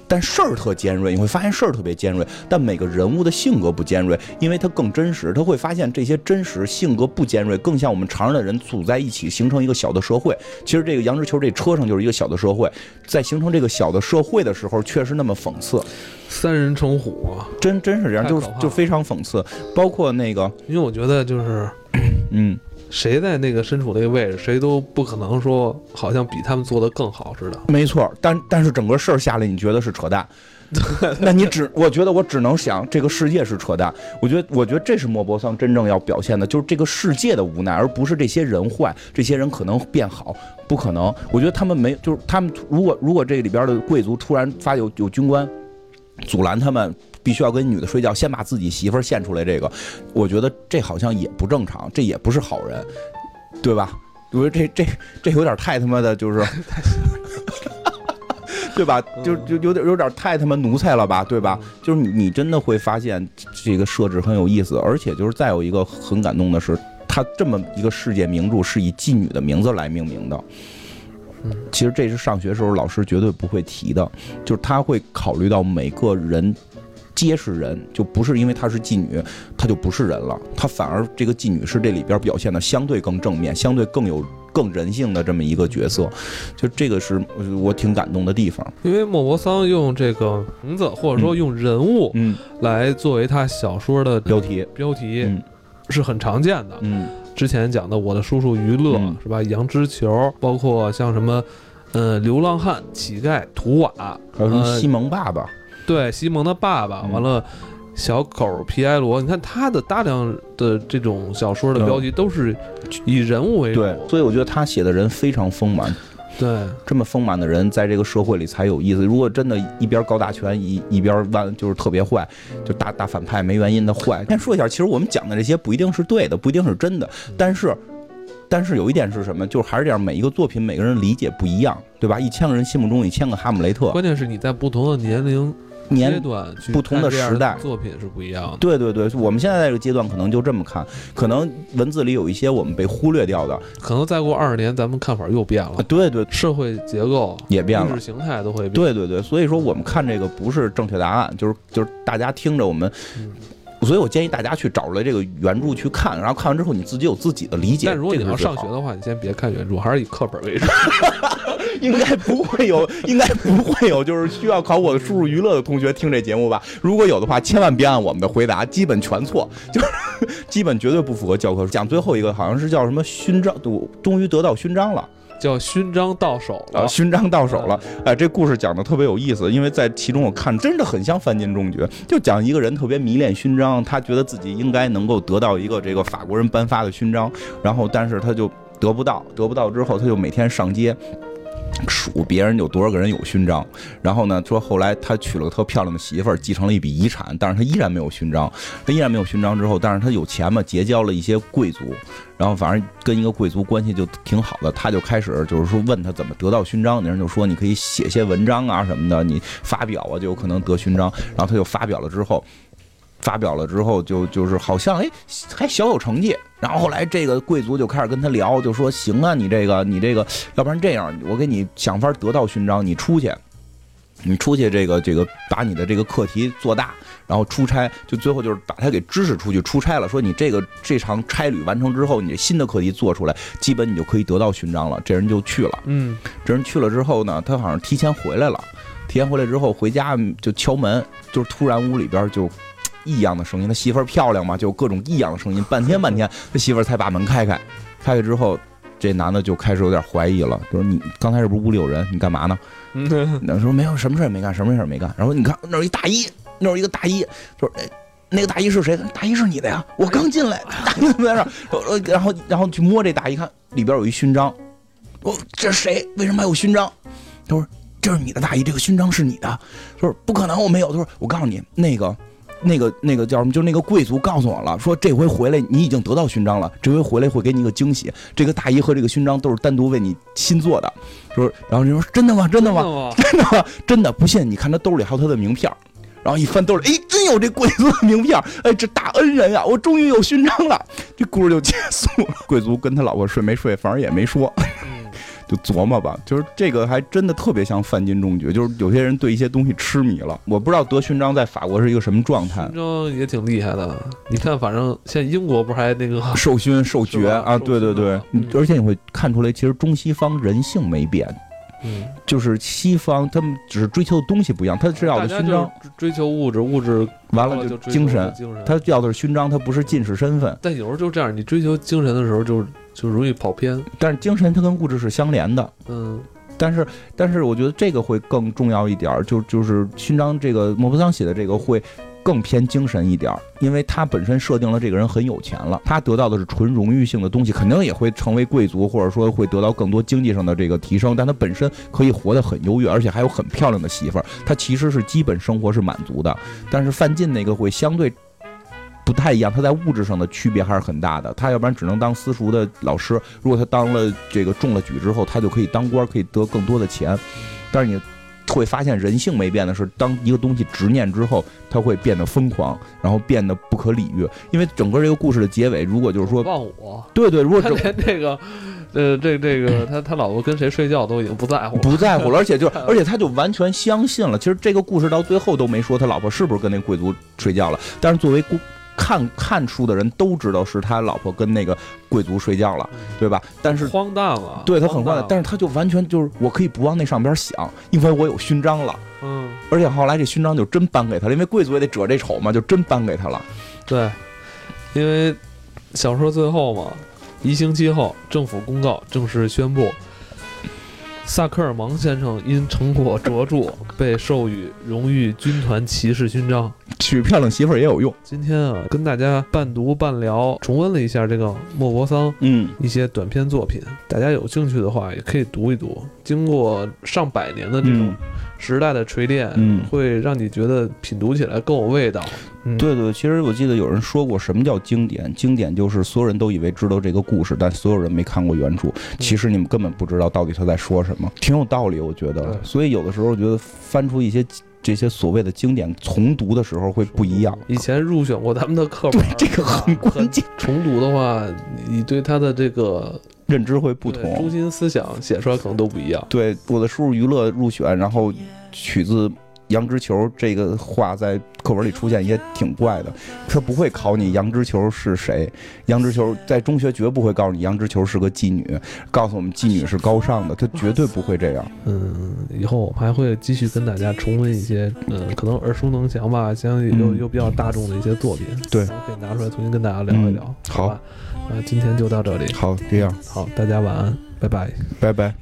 但事儿特尖锐，你会发现事儿特别尖锐，但每个人物的性格不尖锐，因为他更真实，他会发现这些真实性格不尖锐，更像我们常人的人组在一起形成一个小的社会。其实这个杨之球这车上就是一个小的社会，在形成这个小的社会的时候，确实那么讽刺，三人成虎，真真是这样，就就非常讽刺，包括那个，因为我觉得就是，嗯。谁在那个身处那个位置，谁都不可能说好像比他们做的更好似的。没错，但但是整个事儿下来，你觉得是扯淡？那你只我觉得我只能想，这个世界是扯淡。我觉得我觉得这是莫泊桑真正要表现的，就是这个世界的无奈，而不是这些人坏，这些人可能变好，不可能。我觉得他们没，就是他们如果如果这里边的贵族突然发有有军官阻拦他们。必须要跟女的睡觉，先把自己媳妇儿献出来，这个，我觉得这好像也不正常，这也不是好人，对吧？我觉得这这这有点太他妈的，就是，对吧？就就有点有点太他妈奴才了吧，对吧？就是你你真的会发现这个设置很有意思，而且就是再有一个很感动的是，他这么一个世界名著是以妓女的名字来命名的。其实这是上学时候老师绝对不会提的，就是他会考虑到每个人。皆是人，就不是因为她是妓女，她就不是人了。她反而这个妓女是这里边表现的相对更正面，相对更有更人性的这么一个角色。就这个是我挺感动的地方。因为莫泊桑用这个名字或者说用人物，嗯，来作为他小说的标题，标题是很常见的。嗯，之前讲的《我的叔叔于勒》是吧？羊脂球，包括像什么，呃，流浪汉、乞丐、图瓦，还有什么西蒙爸爸。对，西蒙的爸爸，完了，小狗皮埃罗，你看他的大量的这种小说的标题都是以人物为主，对，所以我觉得他写的人非常丰满，对，这么丰满的人在这个社会里才有意思。如果真的一边高大全，一一边弯就是特别坏，就大大反派没原因的坏。先说一下，其实我们讲的这些不一定是对的，不一定是真的，但是。但是有一点是什么？就是还是这样，每一个作品每个人理解不一样，对吧？一千个人心目中有一千个哈姆雷特，关键是你在不同的年龄阶年段不同的时代作品是不一样的。对对对，我们现在这个阶段可能就这么看，可能文字里有一些我们被忽略掉的，可能再过二十年，咱们看法又变了啊，对对社会结构、也变了意识。形态都会变。对对对，所以说我们看这个不是正确答案，就是就是大家听着我们，嗯所以我建议大家去找来这个原著去看，然后看完之后你自己有自己的理解。但如果你要上学的话，你先别看原著，还是以课本为主。应该不会有，应该不会有，就是需要考我的输入娱乐的同学听这节目吧？如果有的话，千万别按我们的回答，基本全错，就是 基本绝对不符合教科书。讲最后一个好像是叫什么勋章，我终于得到勋章了。叫勋章到手啊，了。勋章到手了，哎，这故事讲的特别有意思，因为在其中我看真的很像范进中举，就讲一个人特别迷恋勋章，他觉得自己应该能够得到一个这个法国人颁发的勋章，然后但是他就得不到，得不到之后他就每天上街。数别人有多少个人有勋章，然后呢，说后来他娶了个特漂亮的媳妇儿，继承了一笔遗产，但是他依然没有勋章。他依然没有勋章之后，但是他有钱嘛，结交了一些贵族，然后反正跟一个贵族关系就挺好的，他就开始就是说问他怎么得到勋章，那人就说你可以写些文章啊什么的，你发表啊就有可能得勋章。然后他就发表了之后，发表了之后就就是好像哎还小有成绩。然后后来这个贵族就开始跟他聊，就说行啊，你这个你这个，要不然这样，我给你想法得到勋章，你出去。你出去，这个这个，把你的这个课题做大，然后出差，就最后就是把他给支持出去出差了。说你这个这场差旅完成之后，你新的课题做出来，基本你就可以得到勋章了。这人就去了。嗯，这人去了之后呢，他好像提前回来了。提前回来之后，回家就敲门，就是突然屋里边就异样的声音。他媳妇儿漂亮嘛，就各种异样的声音，半天半天，他媳妇儿才把门开开。开开之后，这男的就开始有点怀疑了，就是你刚才是不是屋里有人？你干嘛呢？嗯那说没有什么事儿也没干，什么事儿也没干。然后你看那儿有一大衣，那儿有一个大衣，说哎，那个大衣是谁的？大衣是你的呀，我刚进来，大衣怎么在这儿？呃然后然后去摸这大衣，看里边有一勋章。我说这是谁？为什么还有勋章？他说这是你的大衣，这个勋章是你的。他说不可能，我没有。他说我告诉你，那个。那个那个叫什么？就是那个贵族告诉我了，说这回回来你已经得到勋章了，这回回来会给你一个惊喜。这个大衣和这个勋章都是单独为你新做的。说，然后人说真的吗？真的吗？真的吗？真的 不信，你看他兜里还有他的名片然后一翻兜里，哎，真有这贵族的名片儿哎，这大恩人啊，我终于有勋章了。这故事就结束了。贵族跟他老婆睡没睡，反正也没说，嗯就琢磨吧。就是这个还真的特别像范进中举，就是有些人对一些东西痴迷了。我不知道得勋章在法国是一个什么状态勋，章也挺厉害的。你看，反正现在英国不是还那个 授勋授爵啊，对对对，嗯而且你会看出来，其实中西方人性没变。嗯，就是西方，他们只是追求的东西不一样，他是要的勋章，追求物质，物质完了就精神。他要的是勋章，他不是进士身份。但有时候就这样，你追求精神的时候就，就容易跑偏。但是精神它跟物质是相连的。嗯，但是，但是我觉得这个会更重要一点儿，就就是勋章这个莫泊桑写的这个会更偏精神一点儿，因为他本身设定了这个人很有钱了，他得到的是纯荣誉性的东西，肯定也会成为贵族，或者说会得到更多经济上的这个提升，但他本身可以活得很优越，而且还有很漂亮的媳妇儿，他其实是基本生活是满足的，但是范进那个会相对。不太一样，他在物质上的区别还是很大的。他要不然只能当私塾的老师，如果他当了这个中了举之后，他就可以当官，可以得更多的钱。但是你会发现人性没变的是，当一个东西执念之后，他会变得疯狂，然后变得不可理喻。因为整个这个故事的结尾，如果就是说，忘我，对对，如果他整连这个，呃，这这个他他老婆跟谁睡觉都已经不在乎了。不在乎了，而且就而且他就完全相信了。其实这个故事到最后都没说他老婆是不是跟那贵族睡觉了，但是作为故看看书的人都知道是他老婆跟那个贵族睡觉了，对吧？但是荒诞了，对他很荒诞，但是他就完全就是我可以不往那上边想，因为我有勋章了。嗯，而且后来这勋章就真颁给他了，因为贵族也得褶这丑嘛，就真颁给他了。对，因为小说最后嘛，一星期后，政府公告正式宣布，萨克尔芒先生因成果卓著，被授予荣誉军团骑士勋章。娶漂亮媳妇儿也有用。今天啊，跟大家半读半聊，重温了一下这个莫泊桑嗯，一些短篇作品，大家有兴趣的话也可以读一读。经过上百年的这种嗯时代的锤炼，嗯会让你觉得品读起来更有味道。嗯，对对，其实我记得有人说过，什么叫经典？经典就是所有人都以为知道这个故事，但所有人没看过原著。其实你们根本不知道到底他在说什么，挺有道理，我觉得。所以有的时候，我觉得翻出一些这些所谓的经典，重读的时候会不一样。以前入选过咱们的课本对，，这个很关键，重读的话，你对它的这个认知会不同中。心思想写出来可能都不一样。对，我的输入娱乐入选，然后取自。羊脂球这个话在课文里出现也挺怪的，他不会考你羊脂球是谁，羊脂球在中学绝不会告诉你羊脂球是个妓女，告诉我们妓女是高尚的，他绝对不会这样。嗯，以后我们还会继续跟大家重温一些，嗯，可能耳熟能详吧，相信又嗯又比较大众的一些作品，对可以拿出来重新跟大家聊一聊。嗯好吧，呃，今天就到这里，好，这样，好，大家晚安，拜拜。拜拜。